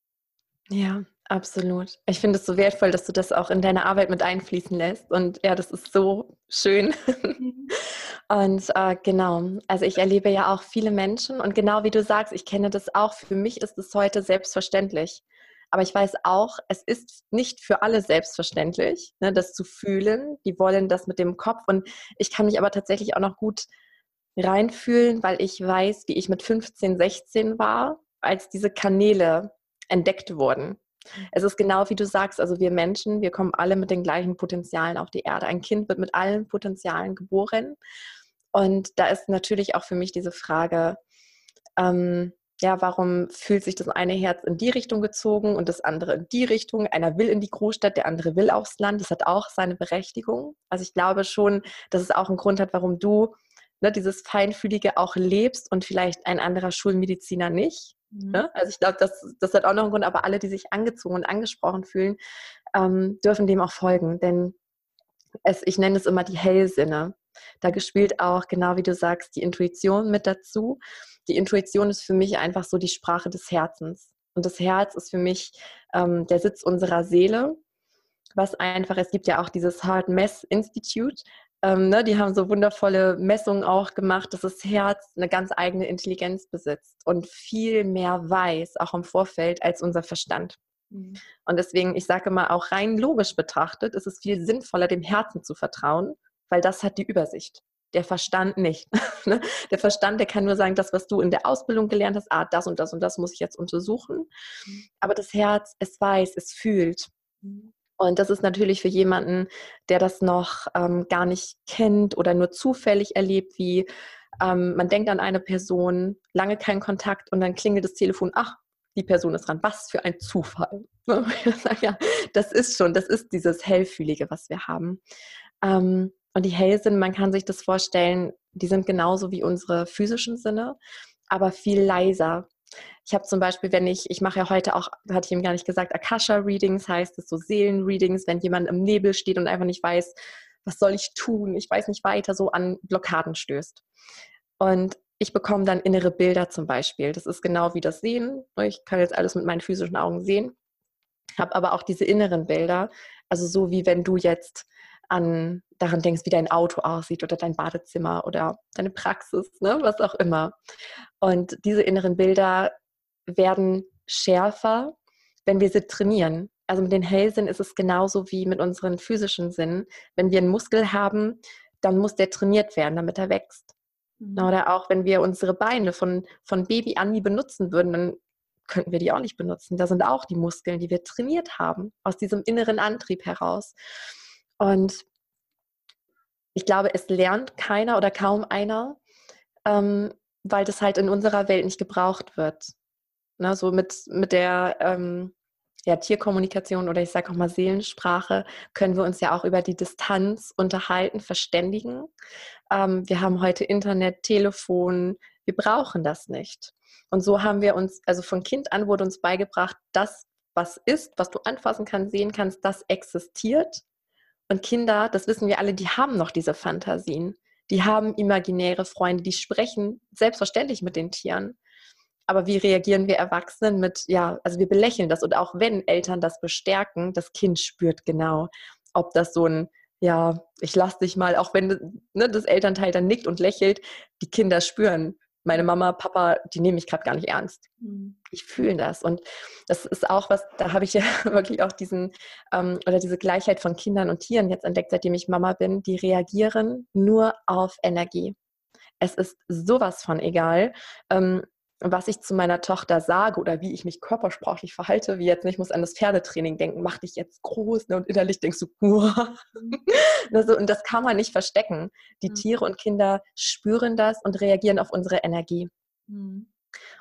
Ja, absolut. Ich finde es so wertvoll, dass du das auch in deine Arbeit mit einfließen lässt. Und ja, das ist so schön. Mhm. Und äh, genau, also ich erlebe ja auch viele Menschen und genau wie du sagst, ich kenne das auch. Für mich ist es heute selbstverständlich. Aber ich weiß auch, es ist nicht für alle selbstverständlich, ne, das zu fühlen. Die wollen das mit dem Kopf. Und ich kann mich aber tatsächlich auch noch gut reinfühlen, weil ich weiß, wie ich mit 15, 16 war, als diese Kanäle entdeckt wurden. Es ist genau wie du sagst, also wir Menschen, wir kommen alle mit den gleichen Potenzialen auf die Erde. Ein Kind wird mit allen Potenzialen geboren. Und da ist natürlich auch für mich diese Frage, ähm, ja, warum fühlt sich das eine Herz in die Richtung gezogen und das andere in die Richtung? Einer will in die Großstadt, der andere will aufs Land. Das hat auch seine Berechtigung. Also ich glaube schon, dass es auch einen Grund hat, warum du ne, dieses Feinfühlige auch lebst und vielleicht ein anderer Schulmediziner nicht. Mhm. Ne? Also ich glaube, das, das hat auch noch einen Grund, aber alle, die sich angezogen und angesprochen fühlen, ähm, dürfen dem auch folgen. Denn es, ich nenne es immer die Hellsinne. Da gespielt auch, genau wie du sagst, die Intuition mit dazu die Intuition ist für mich einfach so die Sprache des Herzens. Und das Herz ist für mich ähm, der Sitz unserer Seele. Was einfach, es gibt ja auch dieses Heart Mess Institute. Ähm, ne, die haben so wundervolle Messungen auch gemacht, dass das Herz eine ganz eigene Intelligenz besitzt und viel mehr weiß, auch im Vorfeld, als unser Verstand. Mhm. Und deswegen, ich sage mal, auch rein logisch betrachtet, ist es viel sinnvoller, dem Herzen zu vertrauen, weil das hat die Übersicht der Verstand nicht. Ne? der Verstand, der kann nur sagen, das, was du in der Ausbildung gelernt hast, ah, das und das und das muss ich jetzt untersuchen. Aber das Herz, es weiß, es fühlt. Und das ist natürlich für jemanden, der das noch ähm, gar nicht kennt oder nur zufällig erlebt, wie ähm, man denkt an eine Person, lange keinen Kontakt und dann klingelt das Telefon, ach, die Person ist dran. Was für ein Zufall. ja, das ist schon, das ist dieses Hellfühlige, was wir haben. Ähm, und die Hellsinn, man kann sich das vorstellen, die sind genauso wie unsere physischen Sinne, aber viel leiser. Ich habe zum Beispiel, wenn ich, ich mache ja heute auch, hatte ich ihm gar nicht gesagt, Akasha-Readings heißt es so Seelen-Readings, wenn jemand im Nebel steht und einfach nicht weiß, was soll ich tun, ich weiß nicht weiter, so an Blockaden stößt. Und ich bekomme dann innere Bilder zum Beispiel. Das ist genau wie das Sehen. Ich kann jetzt alles mit meinen physischen Augen sehen, habe aber auch diese inneren Bilder. Also so wie wenn du jetzt an daran denkst, wie dein Auto aussieht oder dein Badezimmer oder deine Praxis, ne? was auch immer. Und diese inneren Bilder werden schärfer, wenn wir sie trainieren. Also mit den Hellsinn ist es genauso wie mit unseren physischen Sinnen. Wenn wir einen Muskel haben, dann muss der trainiert werden, damit er wächst. Mhm. Oder auch wenn wir unsere Beine von, von Baby an nie benutzen würden, dann könnten wir die auch nicht benutzen. Da sind auch die Muskeln, die wir trainiert haben, aus diesem inneren Antrieb heraus. Und ich glaube, es lernt keiner oder kaum einer, ähm, weil das halt in unserer Welt nicht gebraucht wird. Ne, so mit, mit der ähm, ja, Tierkommunikation oder ich sage auch mal Seelensprache können wir uns ja auch über die Distanz unterhalten, verständigen. Ähm, wir haben heute Internet, Telefon, wir brauchen das nicht. Und so haben wir uns, also von Kind an wurde uns beigebracht, das, was ist, was du anfassen kannst, sehen kannst, das existiert. Und Kinder, das wissen wir alle, die haben noch diese Fantasien. Die haben imaginäre Freunde, die sprechen selbstverständlich mit den Tieren. Aber wie reagieren wir Erwachsenen mit, ja, also wir belächeln das und auch wenn Eltern das bestärken, das Kind spürt genau, ob das so ein, ja, ich lass dich mal, auch wenn ne, das Elternteil dann nickt und lächelt, die Kinder spüren, meine Mama, Papa, die nehme ich gerade gar nicht ernst. Mhm. Ich fühle das. Und das ist auch was, da habe ich ja wirklich auch diesen, ähm, oder diese Gleichheit von Kindern und Tieren jetzt entdeckt, seitdem ich Mama bin. Die reagieren nur auf Energie. Es ist sowas von egal. Ähm, was ich zu meiner Tochter sage oder wie ich mich körpersprachlich verhalte, wie jetzt, ich muss an das Pferdetraining denken, mach dich jetzt groß ne, und innerlich denkst du, also, und das kann man nicht verstecken. Die mhm. Tiere und Kinder spüren das und reagieren auf unsere Energie. Mhm.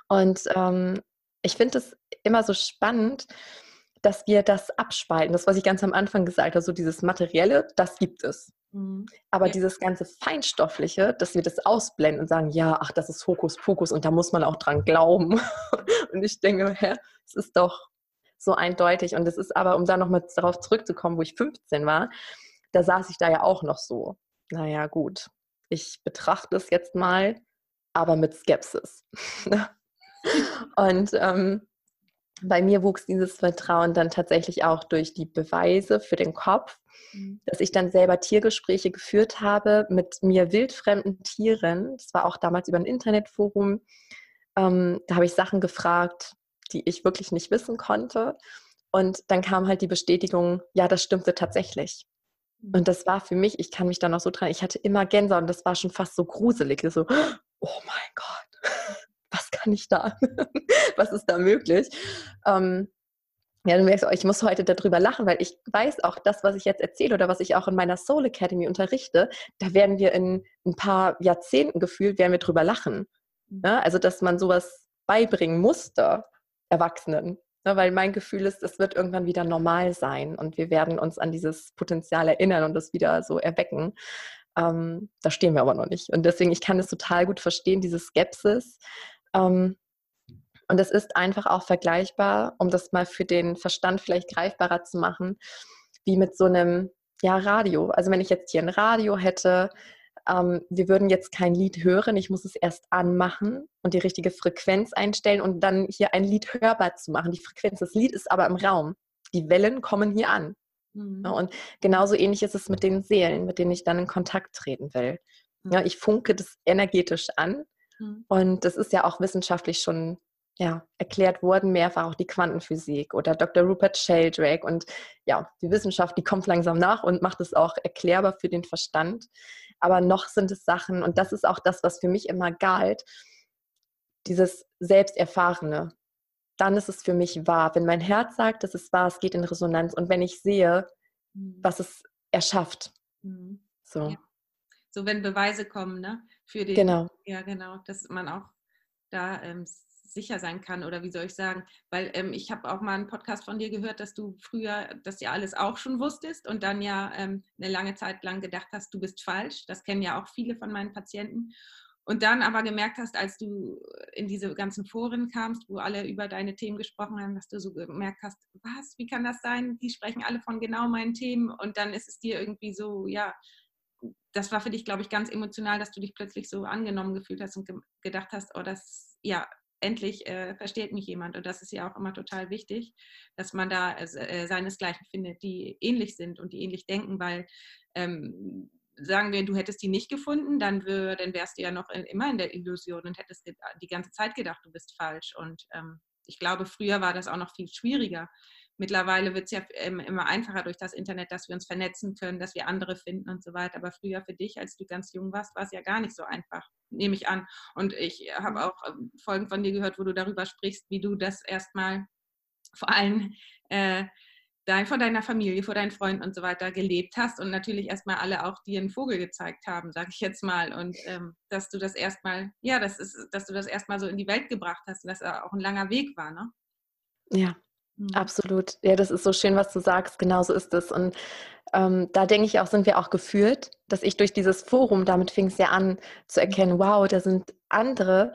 Und ähm, ich finde es immer so spannend, dass wir das abspalten. Das, was ich ganz am Anfang gesagt habe, so dieses Materielle, das gibt es. Mhm. Aber ja. dieses ganze Feinstoffliche, dass wir das ausblenden und sagen, ja, ach, das ist Hokuspokus und da muss man auch dran glauben. und ich denke, hä, es ist doch so eindeutig. Und es ist aber, um da nochmal darauf zurückzukommen, wo ich 15 war, da saß ich da ja auch noch so. Naja, gut, ich betrachte es jetzt mal, aber mit Skepsis. und ähm, bei mir wuchs dieses Vertrauen dann tatsächlich auch durch die Beweise für den Kopf, mhm. dass ich dann selber Tiergespräche geführt habe mit mir wildfremden Tieren. Das war auch damals über ein Internetforum. Ähm, da habe ich Sachen gefragt, die ich wirklich nicht wissen konnte. Und dann kam halt die Bestätigung, ja, das stimmte tatsächlich. Mhm. Und das war für mich, ich kann mich da noch so dran, ich hatte immer Gänsehaut und das war schon fast so gruselig. So, oh mein Gott, kann ich da? was ist da möglich? Ähm, ja, du merkst, ich muss heute darüber lachen, weil ich weiß auch, das, was ich jetzt erzähle oder was ich auch in meiner Soul Academy unterrichte, da werden wir in ein paar Jahrzehnten gefühlt, werden wir drüber lachen. Mhm. Ja, also, dass man sowas beibringen musste, Erwachsenen. Ja, weil mein Gefühl ist, es wird irgendwann wieder normal sein und wir werden uns an dieses Potenzial erinnern und das wieder so erwecken. Ähm, da stehen wir aber noch nicht. Und deswegen, ich kann es total gut verstehen, diese Skepsis. Ähm, und es ist einfach auch vergleichbar, um das mal für den Verstand vielleicht greifbarer zu machen, wie mit so einem ja, Radio. Also wenn ich jetzt hier ein Radio hätte, ähm, wir würden jetzt kein Lied hören, ich muss es erst anmachen und die richtige Frequenz einstellen und dann hier ein Lied hörbar zu machen. Die Frequenz, das Lied ist aber im Raum. Die Wellen kommen hier an. Mhm. Ja, und genauso ähnlich ist es mit den Seelen, mit denen ich dann in Kontakt treten will. Ja, ich funke das energetisch an. Mhm. Und das ist ja auch wissenschaftlich schon ja, erklärt worden, mehrfach auch die Quantenphysik oder Dr. Rupert Sheldrake. Und ja, die Wissenschaft, die kommt langsam nach und macht es auch erklärbar für den Verstand. Aber noch sind es Sachen, und das ist auch das, was für mich immer galt, dieses Selbsterfahrene. Dann ist es für mich wahr. Wenn mein Herz sagt, dass es wahr, es geht in Resonanz. Und wenn ich sehe, mhm. was es erschafft. Mhm. So. Ja. So, wenn Beweise kommen, ne? Für den, genau. Ja, genau. Dass man auch da ähm, sicher sein kann oder wie soll ich sagen, weil ähm, ich habe auch mal einen Podcast von dir gehört, dass du früher das ja alles auch schon wusstest und dann ja ähm, eine lange Zeit lang gedacht hast, du bist falsch. Das kennen ja auch viele von meinen Patienten. Und dann aber gemerkt hast, als du in diese ganzen Foren kamst, wo alle über deine Themen gesprochen haben, dass du so gemerkt hast, was, wie kann das sein? Die sprechen alle von genau meinen Themen und dann ist es dir irgendwie so, ja, das war für dich, glaube ich, ganz emotional, dass du dich plötzlich so angenommen gefühlt hast und ge gedacht hast, oh, das, ja, endlich äh, versteht mich jemand. Und das ist ja auch immer total wichtig, dass man da äh, seinesgleichen findet, die ähnlich sind und die ähnlich denken, weil ähm, sagen wir, du hättest die nicht gefunden, dann, wär, dann wärst du ja noch in, immer in der Illusion und hättest die ganze Zeit gedacht, du bist falsch. Und ähm, ich glaube, früher war das auch noch viel schwieriger. Mittlerweile wird es ja ähm, immer einfacher durch das Internet, dass wir uns vernetzen können, dass wir andere finden und so weiter. Aber früher für dich, als du ganz jung warst, war es ja gar nicht so einfach, nehme ich an. Und ich habe mhm. auch ähm, Folgen von dir gehört, wo du darüber sprichst, wie du das erstmal vor allem äh, dein, vor deiner Familie, vor deinen Freunden und so weiter gelebt hast und natürlich erstmal alle auch dir einen Vogel gezeigt haben, sage ich jetzt mal. Und ähm, dass du das erstmal, ja, das ist, dass du das erstmal so in die Welt gebracht hast und dass das auch ein langer Weg war, ne? Ja. Absolut. Ja, das ist so schön, was du sagst. Genau so ist es. Und ähm, da denke ich auch, sind wir auch geführt, dass ich durch dieses Forum, damit fing es ja an, zu erkennen, wow, da sind andere,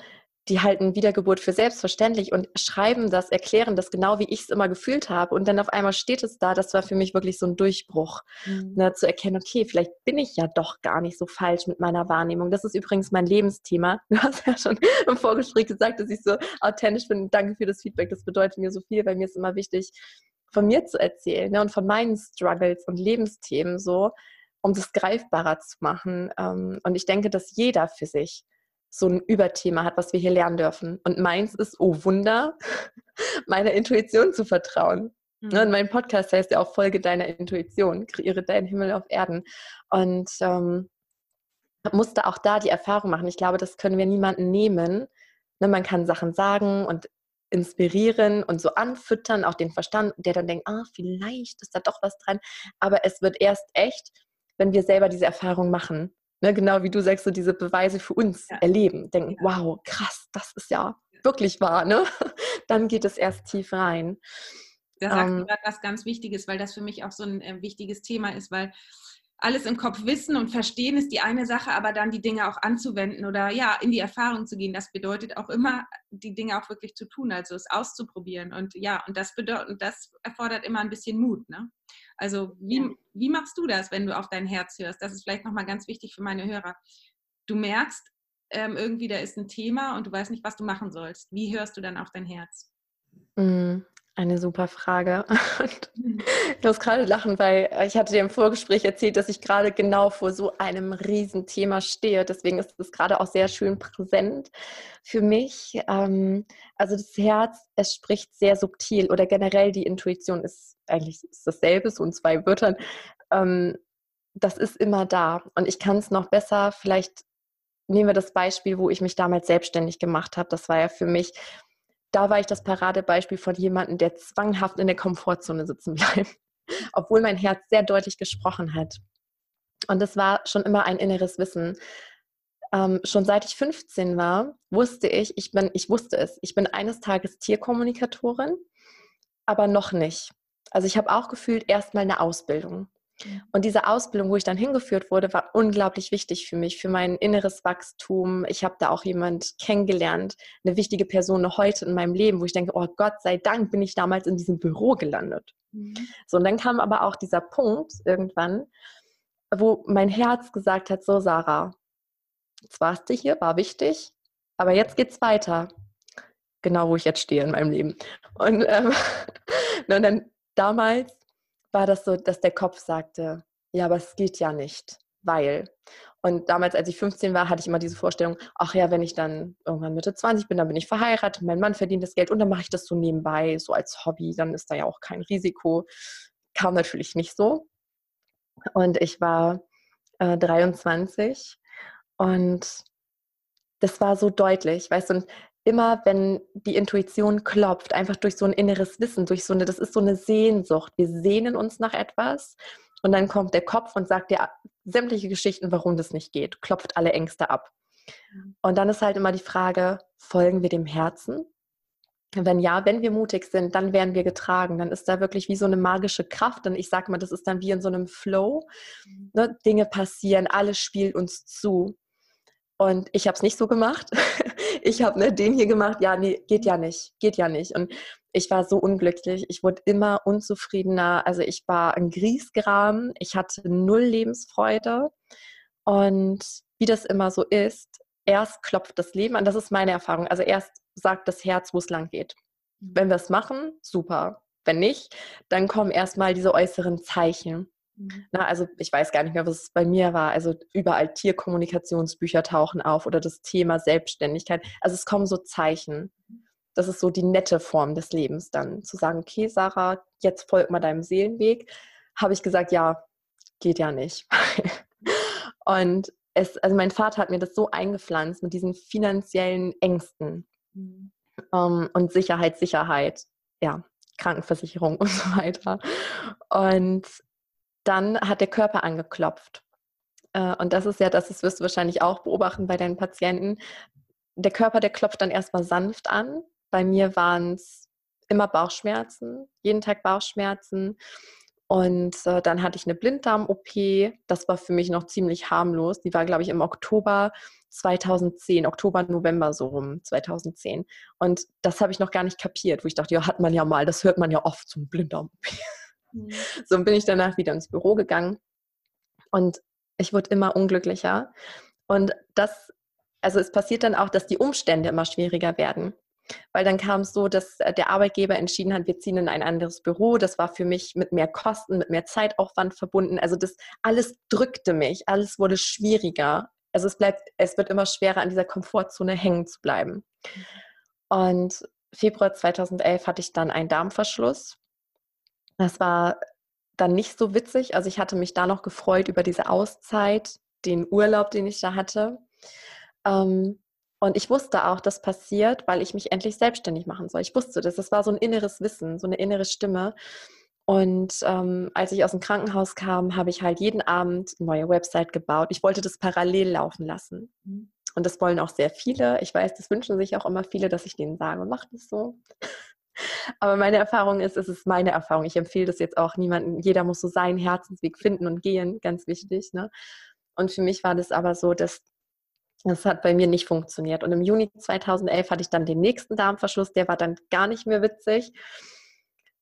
die halten Wiedergeburt für selbstverständlich und schreiben das, erklären das genau, wie ich es immer gefühlt habe. Und dann auf einmal steht es da. Das war für mich wirklich so ein Durchbruch, mhm. ne, zu erkennen, okay, vielleicht bin ich ja doch gar nicht so falsch mit meiner Wahrnehmung. Das ist übrigens mein Lebensthema. Du hast ja schon im Vorgespräch gesagt, dass ich so authentisch bin. Danke für das Feedback. Das bedeutet mir so viel, weil mir ist immer wichtig, von mir zu erzählen ne, und von meinen Struggles und Lebensthemen so, um das greifbarer zu machen. Ähm, und ich denke, dass jeder für sich so ein Überthema hat, was wir hier lernen dürfen. Und meins ist, oh Wunder, meiner Intuition zu vertrauen. Mhm. Und mein Podcast heißt ja auch Folge deiner Intuition, kreiere deinen Himmel auf Erden. Und ähm, musste auch da die Erfahrung machen. Ich glaube, das können wir niemanden nehmen. Ne, man kann Sachen sagen und inspirieren und so anfüttern, auch den Verstand, der dann denkt, ah, vielleicht ist da doch was dran. Aber es wird erst echt, wenn wir selber diese Erfahrung machen ne, genau wie du sagst, so diese Beweise für uns ja. erleben, denken, ja. wow, krass, das ist ja wirklich wahr, ne? Dann geht es erst tief rein. Da sagst ähm, du was ganz Wichtiges, weil das für mich auch so ein äh, wichtiges Thema ist, weil alles im Kopf wissen und verstehen ist die eine Sache, aber dann die Dinge auch anzuwenden oder ja, in die Erfahrung zu gehen, das bedeutet auch immer, die Dinge auch wirklich zu tun, also es auszuprobieren. Und ja, und das bedeutet, das erfordert immer ein bisschen Mut. Ne? Also wie, ja. wie machst du das, wenn du auf dein Herz hörst? Das ist vielleicht nochmal ganz wichtig für meine Hörer. Du merkst ähm, irgendwie, da ist ein Thema und du weißt nicht, was du machen sollst. Wie hörst du dann auf dein Herz? Mhm. Eine super Frage. Mhm. ich muss gerade lachen, weil äh, ich hatte dir im Vorgespräch erzählt, dass ich gerade genau vor so einem Riesenthema stehe. Deswegen ist es gerade auch sehr schön präsent für mich. Ähm, also das Herz, es spricht sehr subtil oder generell die Intuition ist eigentlich dasselbe, so in zwei Wörtern. Ähm, das ist immer da und ich kann es noch besser. Vielleicht nehmen wir das Beispiel, wo ich mich damals selbstständig gemacht habe. Das war ja für mich da war ich das Paradebeispiel von jemandem, der zwanghaft in der Komfortzone sitzen bleibt, obwohl mein Herz sehr deutlich gesprochen hat. Und das war schon immer ein inneres Wissen. Ähm, schon seit ich 15 war, wusste ich, ich bin, ich wusste es, ich bin eines Tages Tierkommunikatorin, aber noch nicht. Also ich habe auch gefühlt erstmal eine Ausbildung. Und diese Ausbildung, wo ich dann hingeführt wurde, war unglaublich wichtig für mich, für mein inneres Wachstum. Ich habe da auch jemand kennengelernt, eine wichtige Person heute in meinem Leben, wo ich denke, oh Gott sei Dank bin ich damals in diesem Büro gelandet. Mhm. So, und dann kam aber auch dieser Punkt irgendwann, wo mein Herz gesagt hat, so Sarah, jetzt warst du hier, war wichtig, aber jetzt geht's weiter. Genau, wo ich jetzt stehe in meinem Leben. Und, ähm, und dann damals war das so, dass der Kopf sagte, ja, aber es geht ja nicht, weil. Und damals, als ich 15 war, hatte ich immer diese Vorstellung, ach ja, wenn ich dann irgendwann Mitte 20 bin, dann bin ich verheiratet, mein Mann verdient das Geld und dann mache ich das so nebenbei, so als Hobby, dann ist da ja auch kein Risiko. Kam natürlich nicht so. Und ich war äh, 23 und das war so deutlich, weißt du, und immer, wenn die Intuition klopft, einfach durch so ein inneres Wissen, durch so eine, das ist so eine Sehnsucht. Wir sehnen uns nach etwas und dann kommt der Kopf und sagt dir sämtliche Geschichten, warum das nicht geht, klopft alle Ängste ab. Und dann ist halt immer die Frage, folgen wir dem Herzen wenn ja, wenn wir mutig sind, dann werden wir getragen. Dann ist da wirklich wie so eine magische Kraft. Und ich sage mal, das ist dann wie in so einem Flow. Mhm. Ne? Dinge passieren, alles spielt uns zu. Und ich habe es nicht so gemacht. ich habe ne, den hier gemacht. Ja, nee, geht ja nicht. Geht ja nicht. Und ich war so unglücklich. Ich wurde immer unzufriedener. Also ich war ein Griesgram. Ich hatte null Lebensfreude. Und wie das immer so ist, erst klopft das Leben an. Das ist meine Erfahrung. Also erst sagt das Herz, wo es lang geht. Mhm. Wenn wir es machen, super. Wenn nicht, dann kommen erstmal diese äußeren Zeichen. Mhm. Na, also ich weiß gar nicht mehr, was es bei mir war. Also überall Tierkommunikationsbücher tauchen auf oder das Thema Selbstständigkeit. Also es kommen so Zeichen. Das ist so die nette Form des Lebens dann. Zu sagen, okay, Sarah, jetzt folg mal deinem Seelenweg. Habe ich gesagt, ja, geht ja nicht. Und es, also mein Vater hat mir das so eingepflanzt mit diesen finanziellen Ängsten mhm. ähm, und Sicherheit, Sicherheit, ja, Krankenversicherung und so weiter. Und dann hat der Körper angeklopft. Äh, und das ist ja, das, wirst du wahrscheinlich auch beobachten bei deinen Patienten. Der Körper, der klopft dann erstmal sanft an. Bei mir waren es immer Bauchschmerzen, jeden Tag Bauchschmerzen. Und äh, dann hatte ich eine Blinddarm-OP. Das war für mich noch ziemlich harmlos. Die war, glaube ich, im Oktober 2010, Oktober, November so rum, 2010. Und das habe ich noch gar nicht kapiert, wo ich dachte, ja, hat man ja mal, das hört man ja oft zum Blinddarm-OP. Mhm. So bin ich danach wieder ins Büro gegangen und ich wurde immer unglücklicher. Und das, also es passiert dann auch, dass die Umstände immer schwieriger werden. Weil dann kam es so, dass äh, der Arbeitgeber entschieden hat, wir ziehen in ein anderes Büro. Das war für mich mit mehr Kosten, mit mehr Zeitaufwand verbunden. Also das alles drückte mich, alles wurde schwieriger. Also es bleibt, es wird immer schwerer, an dieser Komfortzone hängen zu bleiben. Und Februar 2011 hatte ich dann einen Darmverschluss. Das war dann nicht so witzig. Also ich hatte mich da noch gefreut über diese Auszeit, den Urlaub, den ich da hatte. Ähm, und ich wusste auch, das passiert, weil ich mich endlich selbstständig machen soll. Ich wusste das. Das war so ein inneres Wissen, so eine innere Stimme. Und ähm, als ich aus dem Krankenhaus kam, habe ich halt jeden Abend eine neue Website gebaut. Ich wollte das parallel laufen lassen. Mhm. Und das wollen auch sehr viele. Ich weiß, das wünschen sich auch immer viele, dass ich denen sage, mach das so. Aber meine Erfahrung ist, es ist meine Erfahrung. Ich empfehle das jetzt auch niemandem. Jeder muss so seinen Herzensweg finden und gehen, ganz wichtig. Ne? Und für mich war das aber so, dass das hat bei mir nicht funktioniert. Und im Juni 2011 hatte ich dann den nächsten Darmverschluss, der war dann gar nicht mehr witzig.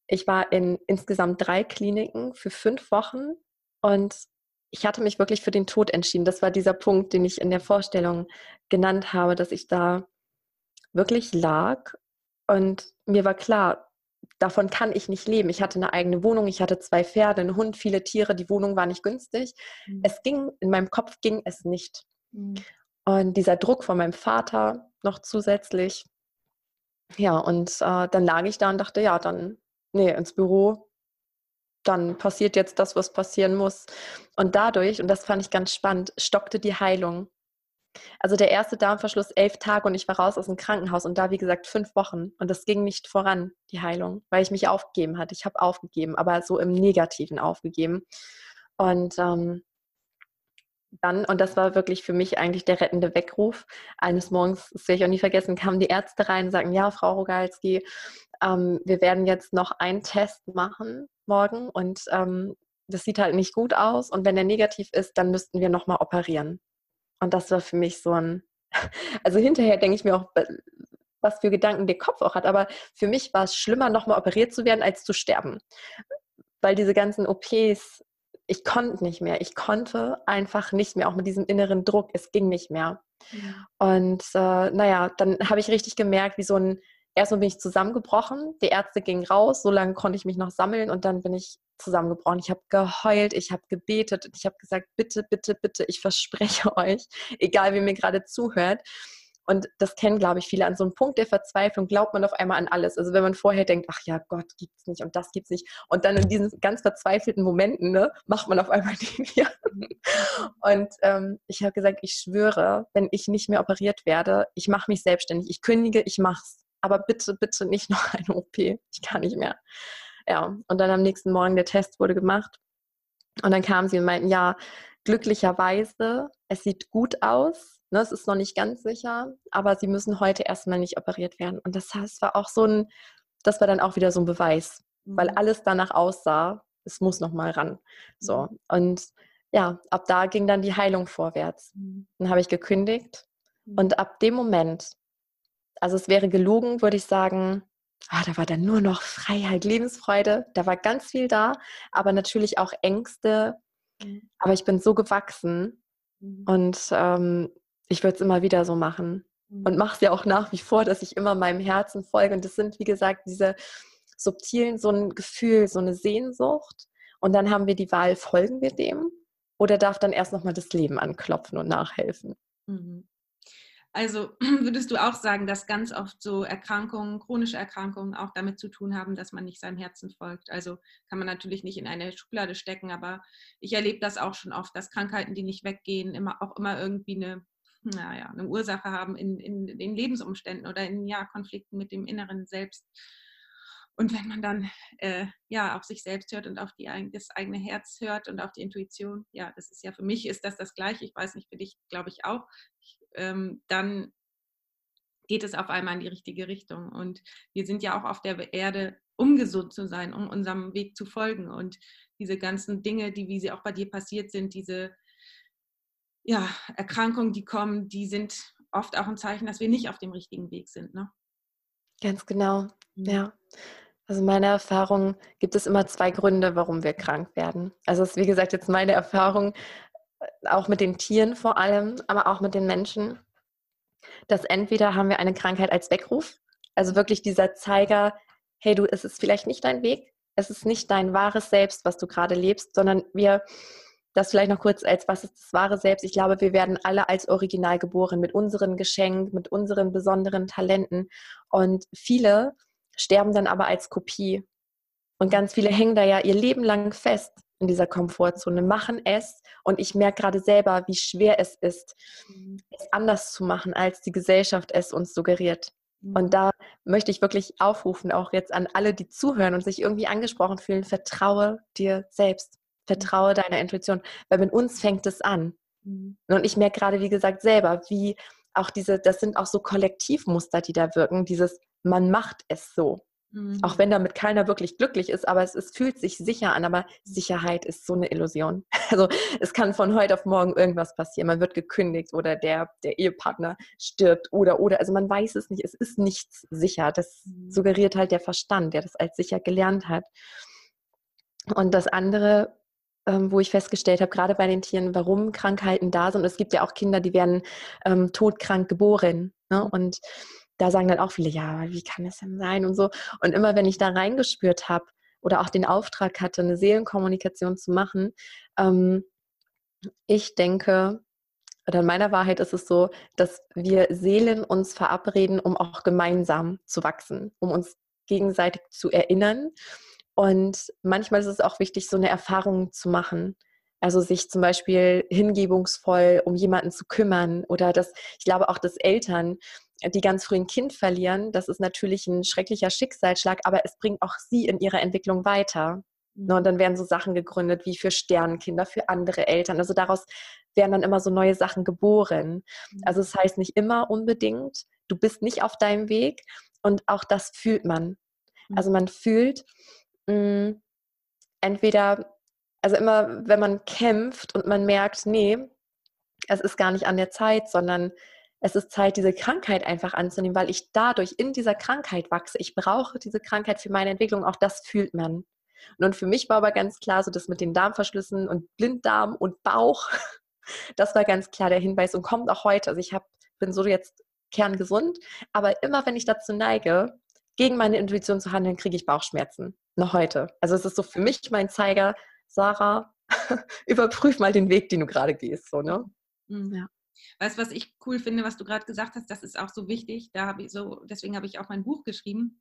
Ich war in insgesamt drei Kliniken für fünf Wochen und ich hatte mich wirklich für den Tod entschieden. Das war dieser Punkt, den ich in der Vorstellung genannt habe, dass ich da wirklich lag und mir war klar, davon kann ich nicht leben. Ich hatte eine eigene Wohnung, ich hatte zwei Pferde, einen Hund, viele Tiere, die Wohnung war nicht günstig. Mhm. Es ging, in meinem Kopf ging es nicht. Mhm. Und dieser Druck von meinem Vater noch zusätzlich. Ja, und äh, dann lag ich da und dachte, ja, dann, nee, ins Büro, dann passiert jetzt das, was passieren muss. Und dadurch, und das fand ich ganz spannend, stockte die Heilung. Also der erste Darmverschluss elf Tage und ich war raus aus dem Krankenhaus und da, wie gesagt, fünf Wochen. Und das ging nicht voran, die Heilung, weil ich mich aufgegeben hatte. Ich habe aufgegeben, aber so im Negativen aufgegeben. Und ähm, dann, und das war wirklich für mich eigentlich der rettende Weckruf, eines Morgens, das werde ich auch nie vergessen, kamen die Ärzte rein und sagten, ja, Frau Rogalski, ähm, wir werden jetzt noch einen Test machen morgen und ähm, das sieht halt nicht gut aus und wenn der negativ ist, dann müssten wir nochmal operieren. Und das war für mich so ein, also hinterher denke ich mir auch, was für Gedanken der Kopf auch hat, aber für mich war es schlimmer, nochmal operiert zu werden, als zu sterben. Weil diese ganzen OPs ich konnte nicht mehr. Ich konnte einfach nicht mehr, auch mit diesem inneren Druck. Es ging nicht mehr. Ja. Und äh, naja, dann habe ich richtig gemerkt, wie so ein, erstmal bin ich zusammengebrochen, die Ärzte gingen raus, so lange konnte ich mich noch sammeln und dann bin ich zusammengebrochen. Ich habe geheult, ich habe gebetet und ich habe gesagt, bitte, bitte, bitte, ich verspreche euch, egal wie mir gerade zuhört, und das kennen, glaube ich, viele. An so einem Punkt der Verzweiflung glaubt man auf einmal an alles. Also wenn man vorher denkt, ach ja, Gott gibt's nicht und das gibt's nicht. Und dann in diesen ganz verzweifelten Momenten ne, macht man auf einmal die hier. Und ähm, ich habe gesagt, ich schwöre, wenn ich nicht mehr operiert werde, ich mache mich selbstständig. Ich kündige, ich mach's. Aber bitte, bitte nicht noch eine OP. Ich kann nicht mehr. Ja, und dann am nächsten Morgen der Test wurde gemacht. Und dann kamen sie und meinten, ja, glücklicherweise, es sieht gut aus Ne, es ist noch nicht ganz sicher, aber sie müssen heute erstmal nicht operiert werden. Und das heißt, war auch so ein, das war dann auch wieder so ein Beweis, mhm. weil alles danach aussah, es muss noch mal ran. So. Mhm. Und ja, ab da ging dann die Heilung vorwärts. Mhm. Dann habe ich gekündigt mhm. und ab dem Moment, also es wäre gelogen, würde ich sagen, ah, da war dann nur noch Freiheit, Lebensfreude, da war ganz viel da, aber natürlich auch Ängste. Mhm. Aber ich bin so gewachsen mhm. und ähm, ich würde es immer wieder so machen und mache es ja auch nach wie vor, dass ich immer meinem Herzen folge. Und das sind, wie gesagt, diese subtilen, so ein Gefühl, so eine Sehnsucht. Und dann haben wir die Wahl, folgen wir dem oder darf dann erst nochmal das Leben anklopfen und nachhelfen? Mhm. Also würdest du auch sagen, dass ganz oft so Erkrankungen, chronische Erkrankungen auch damit zu tun haben, dass man nicht seinem Herzen folgt? Also kann man natürlich nicht in eine Schublade stecken, aber ich erlebe das auch schon oft, dass Krankheiten, die nicht weggehen, immer auch immer irgendwie eine, naja, eine Ursache haben in, in den Lebensumständen oder in ja, Konflikten mit dem inneren Selbst. Und wenn man dann äh, ja auf sich selbst hört und auf die, das eigene Herz hört und auf die Intuition, ja, das ist ja für mich ist das das Gleiche. Ich weiß nicht, für dich glaube ich auch. Ähm, dann geht es auf einmal in die richtige Richtung. Und wir sind ja auch auf der Erde, um gesund zu sein, um unserem Weg zu folgen. Und diese ganzen Dinge, die wie sie auch bei dir passiert sind, diese ja, Erkrankungen, die kommen, die sind oft auch ein Zeichen, dass wir nicht auf dem richtigen Weg sind. Ne? Ganz genau, mhm. ja. Also meiner Erfahrung gibt es immer zwei Gründe, warum wir krank werden. Also es ist wie gesagt jetzt meine Erfahrung, äh, auch mit den Tieren vor allem, aber auch mit den Menschen, dass entweder haben wir eine Krankheit als Weckruf, also wirklich dieser Zeiger, hey du, es ist vielleicht nicht dein Weg, es ist nicht dein wahres Selbst, was du gerade lebst, sondern wir, das vielleicht noch kurz als, was ist das wahre Selbst? Ich glaube, wir werden alle als Original geboren, mit unseren Geschenken, mit unseren besonderen Talenten und viele sterben dann aber als Kopie. Und ganz viele hängen da ja ihr Leben lang fest in dieser Komfortzone, machen es und ich merke gerade selber, wie schwer es ist, mhm. es anders zu machen, als die Gesellschaft es uns suggeriert. Mhm. Und da möchte ich wirklich aufrufen, auch jetzt an alle, die zuhören und sich irgendwie angesprochen fühlen, vertraue dir selbst, vertraue mhm. deiner Intuition, weil mit uns fängt es an. Und ich merke gerade, wie gesagt, selber, wie auch diese, das sind auch so Kollektivmuster, die da wirken, dieses man macht es so. Mhm. Auch wenn damit keiner wirklich glücklich ist, aber es, es, fühlt sich sicher an, aber Sicherheit ist so eine Illusion. Also es kann von heute auf morgen irgendwas passieren. Man wird gekündigt oder der, der Ehepartner stirbt oder oder. Also man weiß es nicht, es ist nichts sicher. Das mhm. suggeriert halt der Verstand, der das als sicher gelernt hat. Und das andere, ähm, wo ich festgestellt habe, gerade bei den Tieren, warum Krankheiten da sind. es gibt ja auch Kinder, die werden ähm, todkrank geboren. Ne? Und da sagen dann auch viele, ja, wie kann das denn sein und so. Und immer wenn ich da reingespürt habe oder auch den Auftrag hatte, eine Seelenkommunikation zu machen, ähm, ich denke, oder in meiner Wahrheit ist es so, dass wir Seelen uns verabreden, um auch gemeinsam zu wachsen, um uns gegenseitig zu erinnern. Und manchmal ist es auch wichtig, so eine Erfahrung zu machen. Also sich zum Beispiel hingebungsvoll um jemanden zu kümmern oder das, ich glaube auch, dass Eltern die ganz früh ein Kind verlieren, das ist natürlich ein schrecklicher Schicksalsschlag, aber es bringt auch sie in ihrer Entwicklung weiter. Ne, und dann werden so Sachen gegründet wie für Sternenkinder, für andere Eltern. Also daraus werden dann immer so neue Sachen geboren. Also es das heißt nicht immer unbedingt, du bist nicht auf deinem Weg und auch das fühlt man. Also man fühlt mh, entweder, also immer, wenn man kämpft und man merkt, nee, es ist gar nicht an der Zeit, sondern es ist Zeit, diese Krankheit einfach anzunehmen, weil ich dadurch in dieser Krankheit wachse. Ich brauche diese Krankheit für meine Entwicklung. Auch das fühlt man. Und für mich war aber ganz klar, so das mit den Darmverschlüssen und Blinddarm und Bauch, das war ganz klar der Hinweis und kommt auch heute. Also ich hab, bin so jetzt kerngesund, aber immer wenn ich dazu neige, gegen meine Intuition zu handeln, kriege ich Bauchschmerzen. Noch heute. Also es ist so für mich mein Zeiger, Sarah, überprüf mal den Weg, den du gerade gehst. So, ne? Mhm. Ja. Weißt du, was ich cool finde, was du gerade gesagt hast, das ist auch so wichtig. Da habe ich so, deswegen habe ich auch mein Buch geschrieben,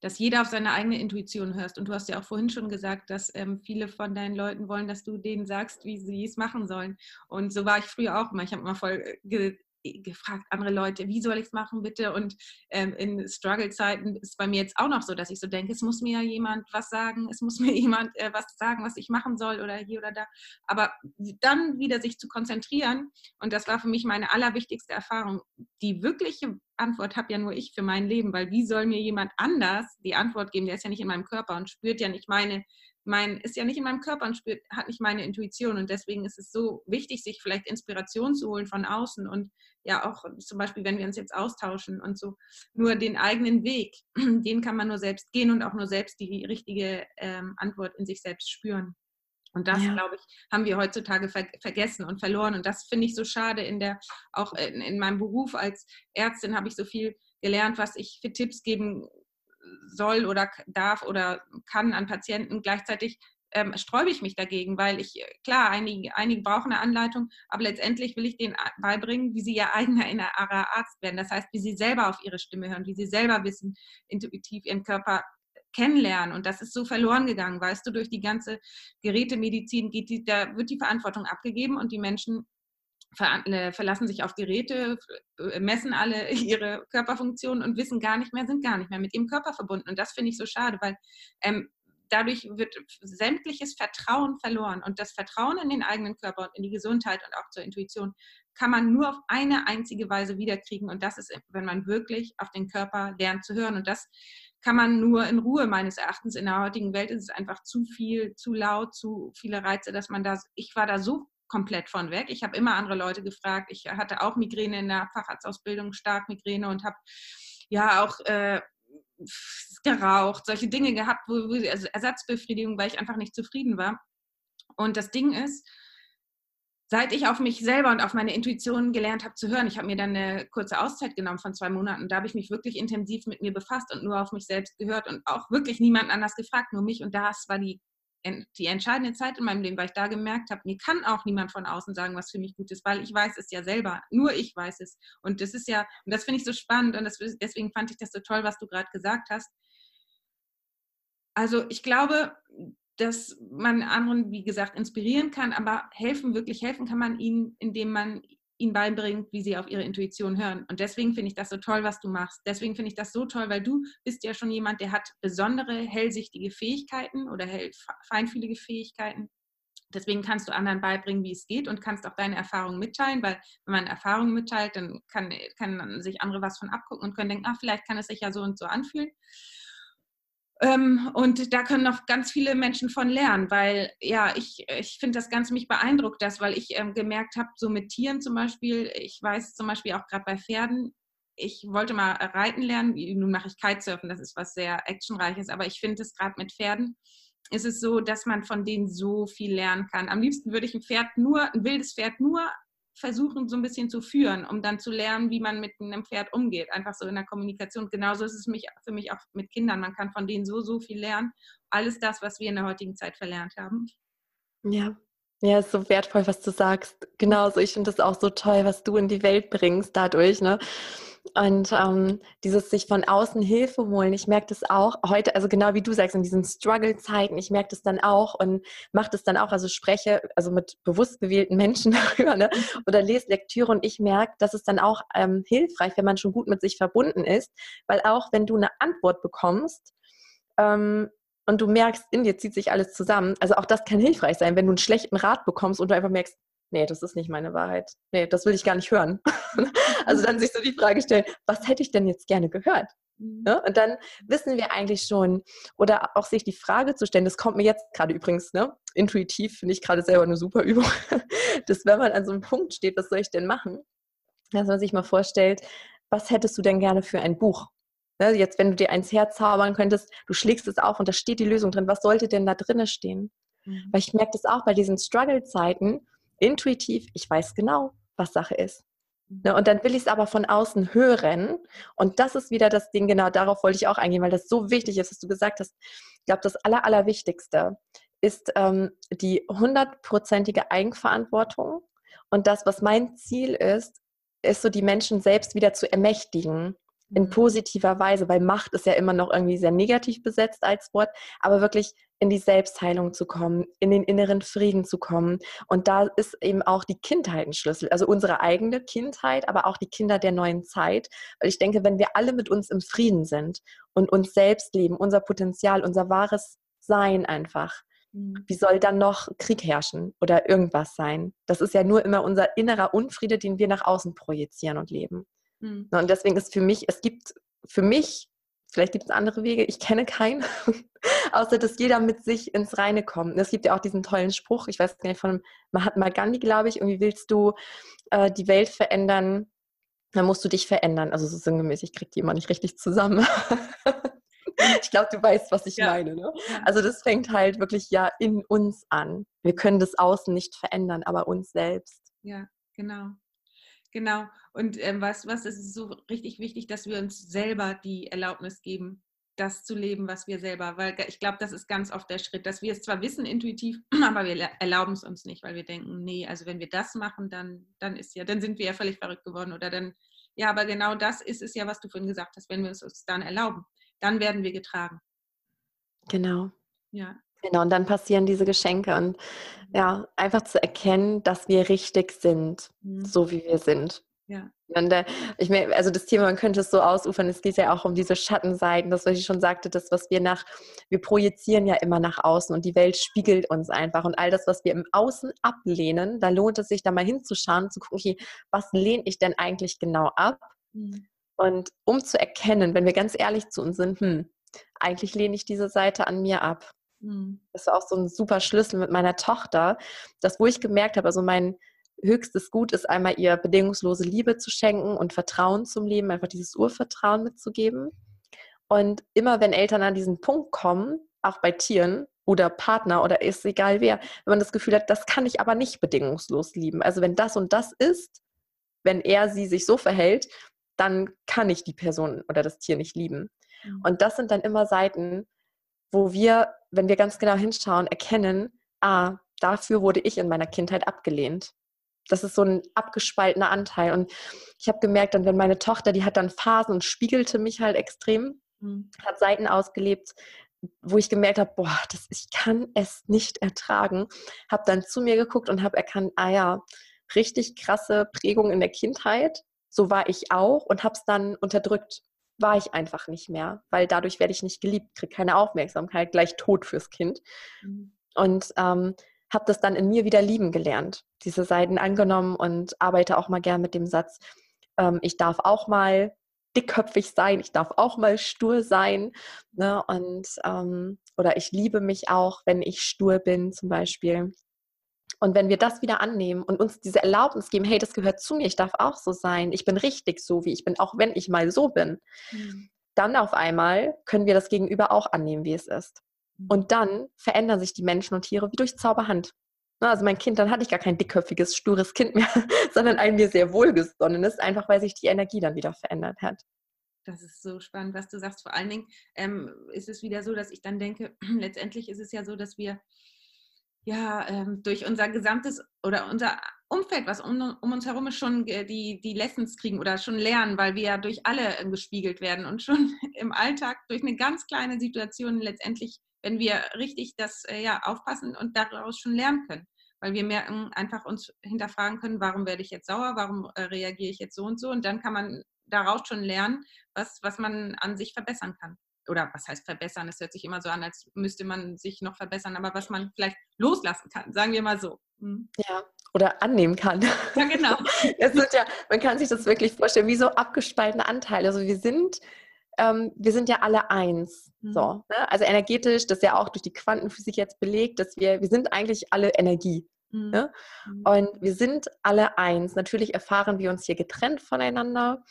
dass jeder auf seine eigene Intuition hörst. Und du hast ja auch vorhin schon gesagt, dass ähm, viele von deinen Leuten wollen, dass du denen sagst, wie sie es machen sollen. Und so war ich früher auch immer. Ich habe immer voll äh, gefragt andere Leute, wie soll ich es machen bitte? Und ähm, in Struggle-Zeiten ist bei mir jetzt auch noch so, dass ich so denke, es muss mir jemand was sagen, es muss mir jemand äh, was sagen, was ich machen soll oder hier oder da. Aber dann wieder sich zu konzentrieren, und das war für mich meine allerwichtigste Erfahrung, die wirkliche Antwort habe ja nur ich für mein Leben, weil wie soll mir jemand anders die Antwort geben, der ist ja nicht in meinem Körper und spürt ja nicht meine mein, ist ja nicht in meinem Körper und spürt, hat nicht meine Intuition. Und deswegen ist es so wichtig, sich vielleicht Inspiration zu holen von außen und ja auch zum Beispiel, wenn wir uns jetzt austauschen und so, nur den eigenen Weg, den kann man nur selbst gehen und auch nur selbst die richtige ähm, Antwort in sich selbst spüren. Und das, ja. glaube ich, haben wir heutzutage ver vergessen und verloren. Und das finde ich so schade in der, auch in, in meinem Beruf als Ärztin habe ich so viel gelernt, was ich für Tipps geben soll oder darf oder kann an Patienten. Gleichzeitig ähm, sträube ich mich dagegen, weil ich, klar, einige, einige brauchen eine Anleitung, aber letztendlich will ich denen beibringen, wie sie ihr eigener innerer Arzt werden. Das heißt, wie sie selber auf ihre Stimme hören, wie sie selber wissen, intuitiv ihren Körper kennenlernen. Und das ist so verloren gegangen, weißt du, durch die ganze Gerätemedizin geht die, da wird die Verantwortung abgegeben und die Menschen verlassen sich auf Geräte, äh, messen alle ihre Körperfunktionen und wissen gar nicht mehr, sind gar nicht mehr mit ihrem Körper verbunden. Und das finde ich so schade, weil ähm, dadurch wird sämtliches Vertrauen verloren. Und das Vertrauen in den eigenen Körper und in die Gesundheit und auch zur Intuition kann man nur auf eine einzige Weise wiederkriegen. Und das ist, wenn man wirklich auf den Körper lernt zu hören. Und das kann man nur in Ruhe meines Erachtens. In der heutigen Welt ist es einfach zu viel, zu laut, zu viele Reize, dass man da, ich war da so komplett von weg. Ich habe immer andere Leute gefragt. Ich hatte auch Migräne in der Facharztausbildung, stark Migräne und habe ja auch äh, geraucht, solche Dinge gehabt, wo, wo also Ersatzbefriedigung, weil ich einfach nicht zufrieden war. Und das Ding ist, seit ich auf mich selber und auf meine Intuition gelernt habe zu hören, ich habe mir dann eine kurze Auszeit genommen von zwei Monaten, da habe ich mich wirklich intensiv mit mir befasst und nur auf mich selbst gehört und auch wirklich niemanden anders gefragt, nur mich. Und das war die die entscheidende Zeit in meinem Leben, weil ich da gemerkt habe, mir kann auch niemand von außen sagen, was für mich gut ist, weil ich weiß es ja selber. Nur ich weiß es. Und das ist ja, und das finde ich so spannend und das, deswegen fand ich das so toll, was du gerade gesagt hast. Also ich glaube, dass man anderen, wie gesagt, inspirieren kann, aber helfen, wirklich helfen kann man ihnen, indem man ihnen beibringt, wie sie auf ihre Intuition hören. Und deswegen finde ich das so toll, was du machst. Deswegen finde ich das so toll, weil du bist ja schon jemand, der hat besondere hellsichtige Fähigkeiten oder hell, feinfühlige Fähigkeiten. Deswegen kannst du anderen beibringen, wie es geht und kannst auch deine Erfahrungen mitteilen, weil wenn man Erfahrungen mitteilt, dann kann, kann sich andere was von abgucken und können denken, ach, vielleicht kann es sich ja so und so anfühlen. Ähm, und da können noch ganz viele Menschen von lernen, weil ja, ich, ich finde das ganz mich beeindruckt, das, weil ich ähm, gemerkt habe, so mit Tieren zum Beispiel, ich weiß zum Beispiel auch gerade bei Pferden, ich wollte mal reiten lernen, nun mache ich Kitesurfen, das ist was sehr actionreiches, aber ich finde es gerade mit Pferden, ist es so, dass man von denen so viel lernen kann. Am liebsten würde ich ein Pferd nur, ein wildes Pferd nur versuchen, so ein bisschen zu führen, um dann zu lernen, wie man mit einem Pferd umgeht. Einfach so in der Kommunikation. Genauso ist es mich, für mich auch mit Kindern. Man kann von denen so, so viel lernen. Alles das, was wir in der heutigen Zeit verlernt haben. Ja. Ja, ist so wertvoll, was du sagst. Genauso, ich finde das auch so toll, was du in die Welt bringst dadurch. Ne? Und ähm, dieses sich von außen Hilfe holen, ich merke das auch heute, also genau wie du sagst, in diesen Struggle-Zeiten, ich merke das dann auch und mache das dann auch, also spreche also mit bewusst gewählten Menschen darüber ne? oder lese Lektüre und ich merke, dass es dann auch ähm, hilfreich, wenn man schon gut mit sich verbunden ist, weil auch wenn du eine Antwort bekommst, ähm, und du merkst, in dir zieht sich alles zusammen. Also auch das kann hilfreich sein, wenn du einen schlechten Rat bekommst und du einfach merkst, nee, das ist nicht meine Wahrheit. Nee, das will ich gar nicht hören. also dann sich so die Frage stellen, was hätte ich denn jetzt gerne gehört? Mhm. Ja, und dann wissen wir eigentlich schon, oder auch sich die Frage zu stellen, das kommt mir jetzt gerade übrigens, ne? intuitiv finde ich gerade selber eine super Übung, dass wenn man an so einem Punkt steht, was soll ich denn machen, dass man sich mal vorstellt, was hättest du denn gerne für ein Buch? Ne, jetzt, wenn du dir eins herzaubern könntest, du schlägst es auf und da steht die Lösung drin, was sollte denn da drinnen stehen? Mhm. Weil ich merke das auch bei diesen Struggle-Zeiten, intuitiv, ich weiß genau, was Sache ist. Ne, und dann will ich es aber von außen hören. Und das ist wieder das Ding, genau darauf wollte ich auch eingehen, weil das so wichtig ist, was du gesagt hast. Ich glaube, das Aller, Allerwichtigste ist ähm, die hundertprozentige Eigenverantwortung. Und das, was mein Ziel ist, ist so die Menschen selbst wieder zu ermächtigen in mhm. positiver Weise, weil Macht ist ja immer noch irgendwie sehr negativ besetzt als Wort, aber wirklich in die Selbstheilung zu kommen, in den inneren Frieden zu kommen. Und da ist eben auch die Kindheit ein Schlüssel, also unsere eigene Kindheit, aber auch die Kinder der neuen Zeit. Weil ich denke, wenn wir alle mit uns im Frieden sind und uns selbst leben, unser Potenzial, unser wahres Sein einfach, mhm. wie soll dann noch Krieg herrschen oder irgendwas sein? Das ist ja nur immer unser innerer Unfriede, den wir nach außen projizieren und leben. Mhm. Und deswegen ist für mich, es gibt für mich Vielleicht gibt es andere Wege, ich kenne keinen, außer dass jeder mit sich ins Reine kommt. Es gibt ja auch diesen tollen Spruch, ich weiß gar nicht, von Mahatma Gandhi, glaube ich, irgendwie willst du äh, die Welt verändern, dann musst du dich verändern. Also so sinngemäß, ich kriege die immer nicht richtig zusammen. ich glaube, du weißt, was ich ja. meine. Ne? Also das fängt halt wirklich ja in uns an. Wir können das Außen nicht verändern, aber uns selbst. Ja, genau. Genau. Und ähm, was, was ist so richtig wichtig, dass wir uns selber die Erlaubnis geben, das zu leben, was wir selber, weil ich glaube, das ist ganz oft der Schritt, dass wir es zwar wissen intuitiv, aber wir erlauben es uns nicht, weil wir denken, nee, also wenn wir das machen, dann, dann ist ja, dann sind wir ja völlig verrückt geworden oder dann, ja, aber genau das ist es ja, was du vorhin gesagt hast, wenn wir es uns dann erlauben, dann werden wir getragen. Genau. Ja. Genau, und dann passieren diese Geschenke und ja, einfach zu erkennen, dass wir richtig sind, mhm. so wie wir sind. Ja. Und äh, ich meine, also das Thema, man könnte es so ausufern, es geht ja auch um diese Schattenseiten, das, was ich schon sagte, das, was wir nach, wir projizieren ja immer nach außen und die Welt spiegelt uns einfach. Und all das, was wir im Außen ablehnen, da lohnt es sich da mal hinzuschauen, zu gucken, okay, was lehne ich denn eigentlich genau ab? Mhm. Und um zu erkennen, wenn wir ganz ehrlich zu uns sind, hm, eigentlich lehne ich diese Seite an mir ab. Mhm. Das war auch so ein super Schlüssel mit meiner Tochter, das, wo ich gemerkt habe, also mein höchstes Gut ist einmal ihr bedingungslose Liebe zu schenken und Vertrauen zum Leben, einfach dieses Urvertrauen mitzugeben. Und immer wenn Eltern an diesen Punkt kommen, auch bei Tieren oder Partner oder ist egal wer, wenn man das Gefühl hat, das kann ich aber nicht bedingungslos lieben. Also wenn das und das ist, wenn er sie sich so verhält, dann kann ich die Person oder das Tier nicht lieben. Mhm. Und das sind dann immer Seiten, wo wir, wenn wir ganz genau hinschauen, erkennen, ah, dafür wurde ich in meiner Kindheit abgelehnt. Das ist so ein abgespaltener Anteil. Und ich habe gemerkt, dann, wenn meine Tochter, die hat dann Phasen und spiegelte mich halt extrem, mhm. hat Seiten ausgelebt, wo ich gemerkt habe, boah, das, ich kann es nicht ertragen. Habe dann zu mir geguckt und habe erkannt, ah ja, richtig krasse Prägung in der Kindheit. So war ich auch und habe es dann unterdrückt war ich einfach nicht mehr, weil dadurch werde ich nicht geliebt, kriege keine Aufmerksamkeit, gleich tot fürs Kind. Mhm. Und ähm, habe das dann in mir wieder lieben gelernt, diese Seiten angenommen und arbeite auch mal gern mit dem Satz, ähm, ich darf auch mal dickköpfig sein, ich darf auch mal stur sein. Ne? Und ähm, oder ich liebe mich auch, wenn ich stur bin, zum Beispiel. Und wenn wir das wieder annehmen und uns diese Erlaubnis geben, hey, das gehört zu mir, ich darf auch so sein, ich bin richtig so, wie ich bin, auch wenn ich mal so bin, mhm. dann auf einmal können wir das Gegenüber auch annehmen, wie es ist. Mhm. Und dann verändern sich die Menschen und Tiere wie durch Zauberhand. Also mein Kind, dann hatte ich gar kein dickköpfiges, stures Kind mehr, sondern ein mir sehr wohlgesonnenes, einfach weil sich die Energie dann wieder verändert hat. Das ist so spannend, was du sagst. Vor allen Dingen ähm, ist es wieder so, dass ich dann denke, letztendlich ist es ja so, dass wir ja, ähm, durch unser gesamtes oder unser Umfeld, was um, um, uns herum ist, schon die, die Lessons kriegen oder schon lernen, weil wir ja durch alle äh, gespiegelt werden und schon im Alltag durch eine ganz kleine Situation letztendlich, wenn wir richtig das äh, ja aufpassen und daraus schon lernen können. Weil wir merken, einfach uns hinterfragen können, warum werde ich jetzt sauer, warum äh, reagiere ich jetzt so und so. Und dann kann man daraus schon lernen, was, was man an sich verbessern kann oder was heißt verbessern? Es hört sich immer so an, als müsste man sich noch verbessern, aber was man vielleicht loslassen kann, sagen wir mal so. Mhm. Ja, oder annehmen kann. Ja, genau. es sind ja, man kann sich das wirklich vorstellen, wie so abgespaltene Anteile. Also wir sind, ähm, wir sind ja alle eins. Mhm. So, ne? Also energetisch, das ist ja auch durch die Quantenphysik jetzt belegt, dass wir, wir sind eigentlich alle Energie. Mhm. Ne? Mhm. Und wir sind alle eins. Natürlich erfahren wir uns hier getrennt voneinander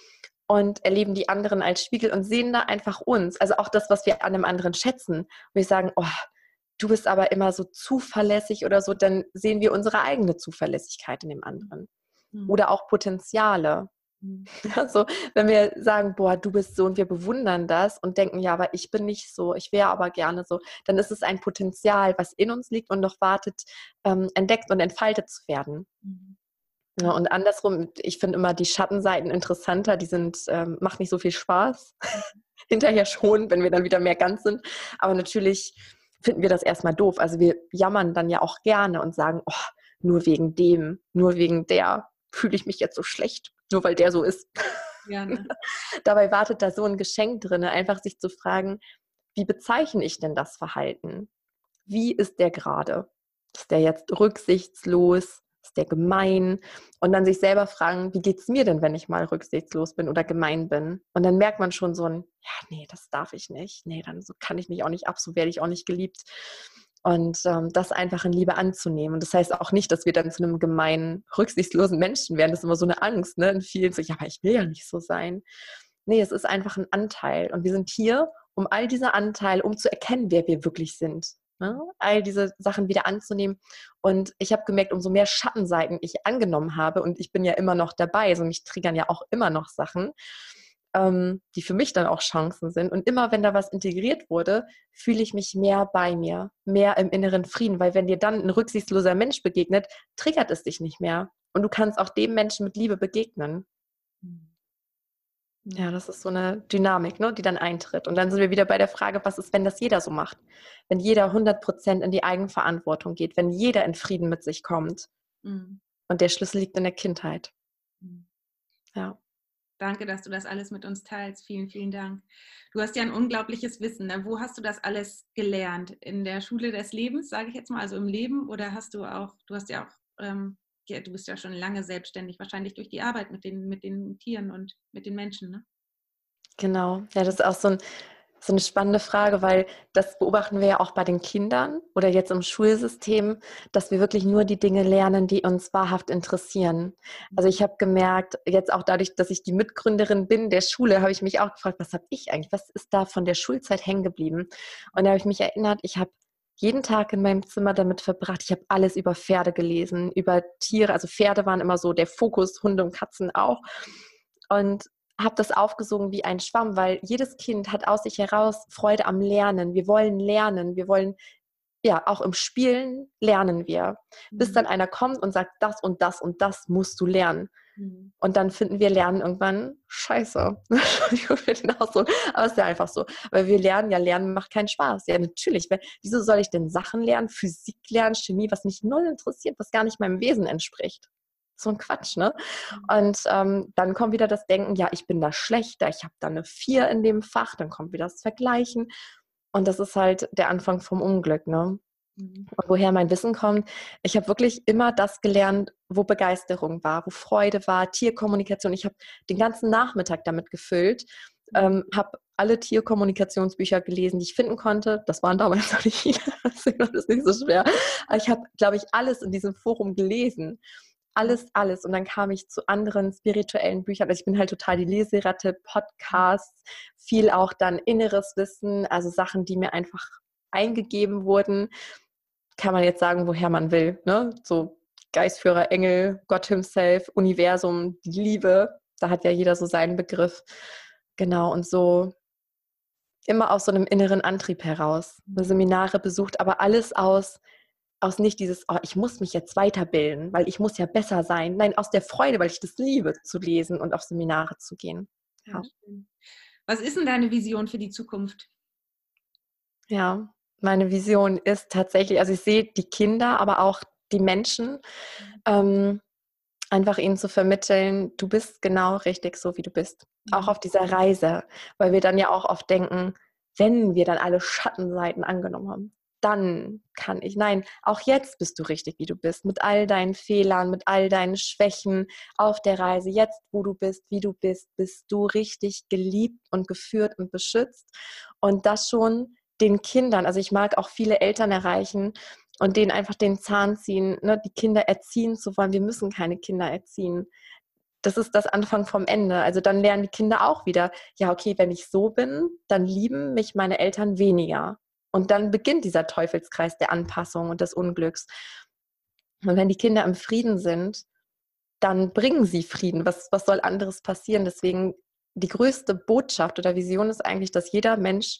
und erleben die anderen als Spiegel und sehen da einfach uns. Also auch das, was wir an einem anderen schätzen. Und wir sagen, oh, du bist aber immer so zuverlässig oder so, dann sehen wir unsere eigene Zuverlässigkeit in dem anderen. Mhm. Oder auch Potenziale. Mhm. Also wenn wir sagen, boah, du bist so und wir bewundern das und denken, ja, aber ich bin nicht so, ich wäre aber gerne so, dann ist es ein Potenzial, was in uns liegt und noch wartet, ähm, entdeckt und entfaltet zu werden. Mhm. Ja, und andersrum, ich finde immer die Schattenseiten interessanter, die sind, ähm, macht nicht so viel Spaß. Hinterher schon, wenn wir dann wieder mehr ganz sind. Aber natürlich finden wir das erstmal doof. Also wir jammern dann ja auch gerne und sagen, oh, nur wegen dem, nur wegen der fühle ich mich jetzt so schlecht, nur weil der so ist. Ja, ne? Dabei wartet da so ein Geschenk drin, einfach sich zu fragen, wie bezeichne ich denn das Verhalten? Wie ist der gerade? Ist der jetzt rücksichtslos? Ist der gemein? Und dann sich selber fragen, wie geht es mir denn, wenn ich mal rücksichtslos bin oder gemein bin? Und dann merkt man schon so ein, ja, nee, das darf ich nicht. Nee, dann so kann ich mich auch nicht ab, so werde ich auch nicht geliebt. Und ähm, das einfach in Liebe anzunehmen. Und das heißt auch nicht, dass wir dann zu einem gemeinen, rücksichtslosen Menschen werden. Das ist immer so eine Angst, ne? In vielen so, ja, aber ich will ja nicht so sein. Nee, es ist einfach ein Anteil. Und wir sind hier, um all diese Anteile, um zu erkennen, wer wir wirklich sind. Ne? All diese Sachen wieder anzunehmen. Und ich habe gemerkt, umso mehr Schattenseiten ich angenommen habe, und ich bin ja immer noch dabei, also mich triggern ja auch immer noch Sachen, ähm, die für mich dann auch Chancen sind. Und immer wenn da was integriert wurde, fühle ich mich mehr bei mir, mehr im inneren Frieden, weil wenn dir dann ein rücksichtsloser Mensch begegnet, triggert es dich nicht mehr. Und du kannst auch dem Menschen mit Liebe begegnen. Ja, das ist so eine Dynamik, ne, die dann eintritt. Und dann sind wir wieder bei der Frage, was ist, wenn das jeder so macht? Wenn jeder 100 Prozent in die Eigenverantwortung geht, wenn jeder in Frieden mit sich kommt. Mhm. Und der Schlüssel liegt in der Kindheit. Mhm. Ja. Danke, dass du das alles mit uns teilst. Vielen, vielen Dank. Du hast ja ein unglaubliches Wissen. Ne? Wo hast du das alles gelernt? In der Schule des Lebens, sage ich jetzt mal, also im Leben? Oder hast du auch, du hast ja auch ähm, du bist ja schon lange selbstständig, wahrscheinlich durch die Arbeit mit den, mit den Tieren und mit den Menschen, ne? Genau, ja, das ist auch so, ein, so eine spannende Frage, weil das beobachten wir ja auch bei den Kindern oder jetzt im Schulsystem, dass wir wirklich nur die Dinge lernen, die uns wahrhaft interessieren. Also ich habe gemerkt, jetzt auch dadurch, dass ich die Mitgründerin bin der Schule, habe ich mich auch gefragt, was habe ich eigentlich, was ist da von der Schulzeit hängen geblieben? Und da habe ich mich erinnert, ich habe jeden Tag in meinem Zimmer damit verbracht. Ich habe alles über Pferde gelesen, über Tiere. Also Pferde waren immer so der Fokus, Hunde und Katzen auch. Und habe das aufgesogen wie ein Schwamm, weil jedes Kind hat aus sich heraus Freude am Lernen. Wir wollen lernen, wir wollen ja auch im Spielen lernen wir, bis mhm. dann einer kommt und sagt, das und das und das musst du lernen. Mhm. Und dann finden wir Lernen irgendwann scheiße. so. Aber es ist ja einfach so. Weil wir lernen, ja, Lernen macht keinen Spaß. Ja, natürlich. Wieso soll ich denn Sachen lernen, Physik lernen, Chemie, was mich null interessiert, was gar nicht meinem Wesen entspricht? So ein Quatsch, ne? Mhm. Und ähm, dann kommt wieder das Denken, ja, ich bin da schlechter, ich habe da eine Vier in dem Fach, dann kommt wieder das Vergleichen. Und das ist halt der Anfang vom Unglück, ne? Mhm. Woher mein Wissen kommt. Ich habe wirklich immer das gelernt, wo Begeisterung war, wo Freude war, Tierkommunikation. Ich habe den ganzen Nachmittag damit gefüllt, mhm. ähm, habe alle Tierkommunikationsbücher gelesen, die ich finden konnte. Das waren damals noch nicht viele, das ist nicht so schwer. Aber ich habe, glaube ich, alles in diesem Forum gelesen. Alles, alles. Und dann kam ich zu anderen spirituellen Büchern. Also ich bin halt total die Leseratte, Podcasts, viel auch dann inneres Wissen, also Sachen, die mir einfach eingegeben wurden kann man jetzt sagen, woher man will. Ne? So Geistführer, Engel, Gott himself, Universum, die Liebe. Da hat ja jeder so seinen Begriff. Genau, und so immer aus so einem inneren Antrieb heraus. Seminare besucht, aber alles aus, aus nicht dieses, oh, ich muss mich jetzt weiterbilden, weil ich muss ja besser sein. Nein, aus der Freude, weil ich das liebe, zu lesen und auf Seminare zu gehen. Ja. Was ist denn deine Vision für die Zukunft? Ja, meine Vision ist tatsächlich, also ich sehe die Kinder, aber auch die Menschen, mhm. ähm, einfach ihnen zu vermitteln, du bist genau richtig so, wie du bist. Mhm. Auch auf dieser Reise, weil wir dann ja auch oft denken, wenn wir dann alle Schattenseiten angenommen haben, dann kann ich. Nein, auch jetzt bist du richtig, wie du bist, mit all deinen Fehlern, mit all deinen Schwächen auf der Reise. Jetzt, wo du bist, wie du bist, bist du richtig geliebt und geführt und beschützt. Und das schon den Kindern, also ich mag auch viele Eltern erreichen und denen einfach den Zahn ziehen, ne, die Kinder erziehen zu wollen. Wir müssen keine Kinder erziehen. Das ist das Anfang vom Ende. Also dann lernen die Kinder auch wieder, ja, okay, wenn ich so bin, dann lieben mich meine Eltern weniger. Und dann beginnt dieser Teufelskreis der Anpassung und des Unglücks. Und wenn die Kinder im Frieden sind, dann bringen sie Frieden. Was, was soll anderes passieren? Deswegen die größte Botschaft oder Vision ist eigentlich, dass jeder Mensch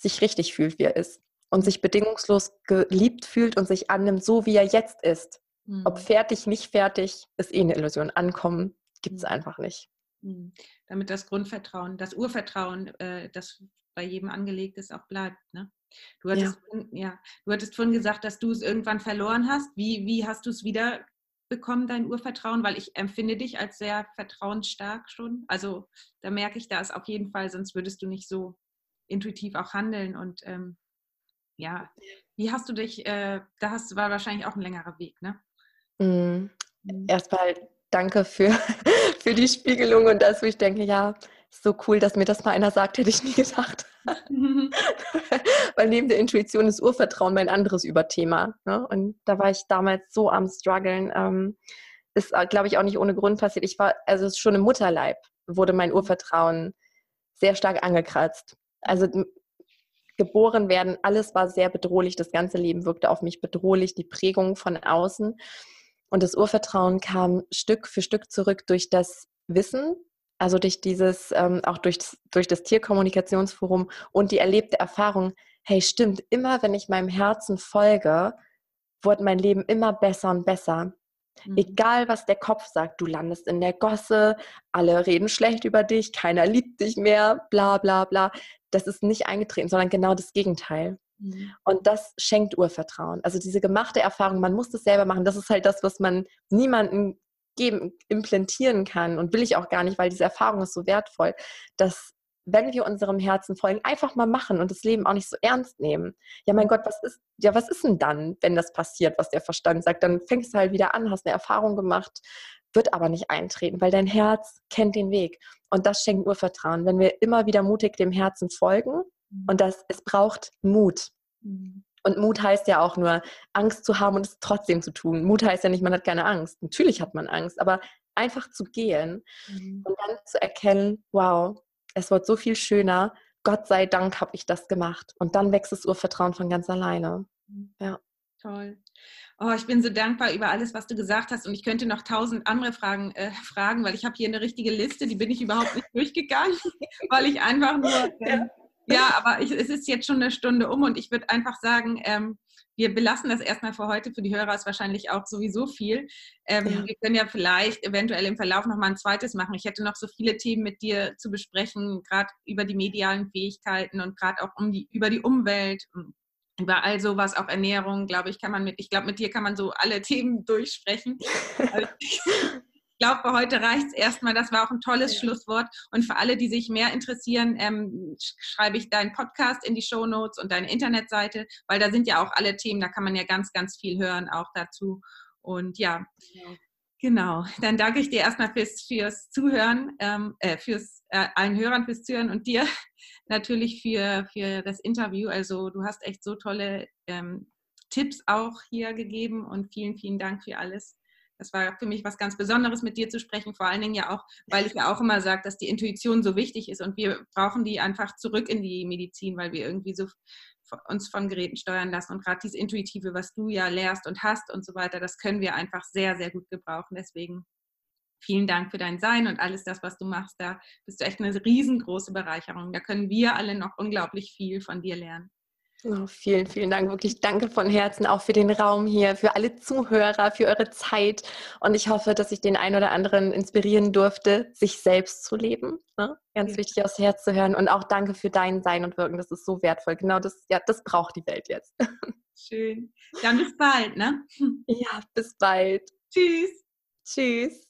sich richtig fühlt, wie er ist und sich bedingungslos geliebt fühlt und sich annimmt, so wie er jetzt ist. Mhm. Ob fertig, nicht fertig, ist eh eine Illusion. Ankommen gibt es mhm. einfach nicht. Mhm. Damit das Grundvertrauen, das Urvertrauen, äh, das bei jedem angelegt ist, auch bleibt. Ne? Du hattest, ja. Vorhin, ja, du hattest vorhin gesagt, dass du es irgendwann verloren hast. Wie, wie hast du es wieder bekommen, dein Urvertrauen? Weil ich empfinde dich als sehr vertrauensstark schon. Also da merke ich das auf jeden Fall, sonst würdest du nicht so intuitiv auch handeln. Und ähm, ja, wie hast du dich, äh, da hast, war wahrscheinlich auch ein längerer Weg, ne? Mhm. mhm. Erstmal danke für, für die Spiegelung und das, wo ich denke, ja, so cool, dass mir das mal einer sagt, hätte ich nie gedacht. Weil neben der Intuition ist Urvertrauen mein anderes Überthema. Ne? Und da war ich damals so am struggeln. Ähm, ist, äh, glaube ich, auch nicht ohne Grund passiert. Ich war, also schon im Mutterleib wurde mein Urvertrauen sehr stark angekratzt. Also geboren werden, alles war sehr bedrohlich. Das ganze Leben wirkte auf mich bedrohlich, die Prägung von außen. Und das Urvertrauen kam Stück für Stück zurück durch das Wissen, also durch dieses, ähm, auch durch, durch das Tierkommunikationsforum und die erlebte Erfahrung, hey, stimmt, immer wenn ich meinem Herzen folge, wird mein Leben immer besser und besser. Mhm. Egal, was der Kopf sagt, du landest in der Gosse, alle reden schlecht über dich, keiner liebt dich mehr, bla bla bla. Das ist nicht eingetreten, sondern genau das Gegenteil. Mhm. Und das schenkt Urvertrauen. Also diese gemachte Erfahrung, man muss das selber machen. Das ist halt das, was man niemandem geben, implantieren kann und will ich auch gar nicht, weil diese Erfahrung ist so wertvoll, dass wenn wir unserem Herzen folgen, einfach mal machen und das Leben auch nicht so ernst nehmen. Ja, mein Gott, was ist, ja, was ist denn dann, wenn das passiert, was der Verstand sagt? Dann fängst du halt wieder an, hast eine Erfahrung gemacht, wird aber nicht eintreten, weil dein Herz kennt den Weg. Und das schenkt Urvertrauen, wenn wir immer wieder mutig dem Herzen folgen. Und das, es braucht Mut. Mhm. Und Mut heißt ja auch nur, Angst zu haben und es trotzdem zu tun. Mut heißt ja nicht, man hat keine Angst. Natürlich hat man Angst, aber einfach zu gehen mhm. und dann zu erkennen, wow, es wird so viel schöner. Gott sei Dank habe ich das gemacht. Und dann wächst das Urvertrauen von ganz alleine. Ja. Toll. Oh, ich bin so dankbar über alles, was du gesagt hast. Und ich könnte noch tausend andere Fragen äh, fragen, weil ich habe hier eine richtige Liste, die bin ich überhaupt nicht durchgegangen, weil ich einfach nur äh, ja, aber ich, es ist jetzt schon eine Stunde um und ich würde einfach sagen, ähm, wir belassen das erstmal für heute. Für die Hörer ist wahrscheinlich auch sowieso viel. Ähm, ja. Wir können ja vielleicht eventuell im Verlauf nochmal ein zweites machen. Ich hätte noch so viele Themen mit dir zu besprechen, gerade über die medialen Fähigkeiten und gerade auch um die, über die Umwelt, über all sowas, auch Ernährung, glaube ich, kann man mit, ich glaube, mit dir kann man so alle Themen durchsprechen. Glaube, für heute reicht es erstmal. Das war auch ein tolles ja. Schlusswort. Und für alle, die sich mehr interessieren, ähm, schreibe ich deinen Podcast in die Show Notes und deine Internetseite, weil da sind ja auch alle Themen, da kann man ja ganz, ganz viel hören auch dazu. Und ja, ja. genau. Dann danke ich dir erstmal fürs, fürs Zuhören, ähm, äh, fürs äh, allen Hörern fürs Zuhören und dir natürlich für, für das Interview. Also du hast echt so tolle ähm, Tipps auch hier gegeben und vielen, vielen Dank für alles. Das war für mich was ganz Besonderes, mit dir zu sprechen, vor allen Dingen ja auch, weil ich ja auch immer sage, dass die Intuition so wichtig ist und wir brauchen die einfach zurück in die Medizin, weil wir irgendwie so uns von Geräten steuern lassen und gerade dieses Intuitive, was du ja lehrst und hast und so weiter, das können wir einfach sehr, sehr gut gebrauchen. Deswegen vielen Dank für dein Sein und alles das, was du machst. Da bist du echt eine riesengroße Bereicherung. Da können wir alle noch unglaublich viel von dir lernen. Oh, vielen, vielen Dank. Wirklich danke von Herzen auch für den Raum hier, für alle Zuhörer, für eure Zeit. Und ich hoffe, dass ich den einen oder anderen inspirieren durfte, sich selbst zu leben. Ne? Ganz ja. wichtig, aufs Herz zu hören. Und auch danke für dein Sein und Wirken. Das ist so wertvoll. Genau das, ja, das braucht die Welt jetzt. Schön. Dann bis bald, ne? Ja, bis bald. Tschüss. Tschüss.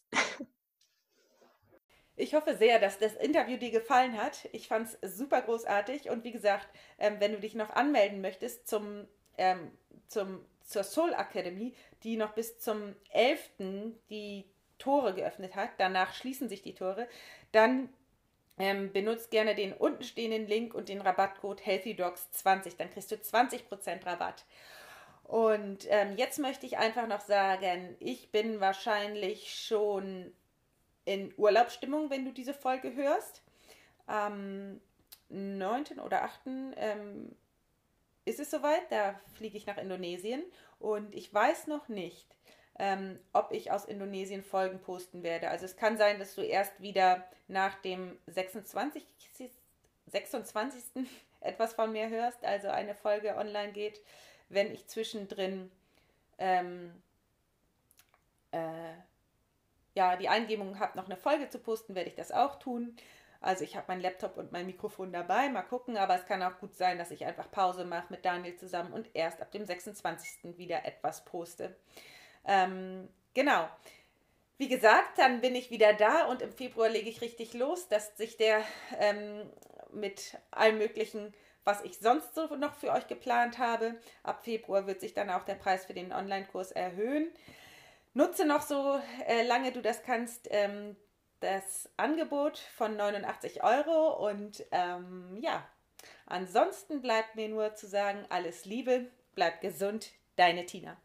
Ich hoffe sehr, dass das Interview dir gefallen hat. Ich fand es super großartig. Und wie gesagt, ähm, wenn du dich noch anmelden möchtest zum, ähm, zum, zur Soul Academy, die noch bis zum 11. die Tore geöffnet hat, danach schließen sich die Tore, dann ähm, benutzt gerne den unten stehenden Link und den Rabattcode HealthyDogs20. Dann kriegst du 20% Rabatt. Und ähm, jetzt möchte ich einfach noch sagen, ich bin wahrscheinlich schon in Urlaubsstimmung, wenn du diese Folge hörst. Am 9. oder 8. Ähm, ist es soweit, da fliege ich nach Indonesien und ich weiß noch nicht, ähm, ob ich aus Indonesien Folgen posten werde. Also es kann sein, dass du erst wieder nach dem 26. 26. etwas von mir hörst, also eine Folge online geht, wenn ich zwischendrin ähm, äh, ja, die Eingebung habe, noch eine Folge zu posten, werde ich das auch tun. Also ich habe meinen Laptop und mein Mikrofon dabei, mal gucken, aber es kann auch gut sein, dass ich einfach Pause mache mit Daniel zusammen und erst ab dem 26. wieder etwas poste. Ähm, genau. Wie gesagt, dann bin ich wieder da und im Februar lege ich richtig los, dass sich der ähm, mit allem möglichen, was ich sonst so noch für euch geplant habe, ab Februar wird sich dann auch der Preis für den Online-Kurs erhöhen. Nutze noch so äh, lange du das kannst ähm, das Angebot von 89 Euro und ähm, ja, ansonsten bleibt mir nur zu sagen, alles Liebe, bleib gesund, deine Tina.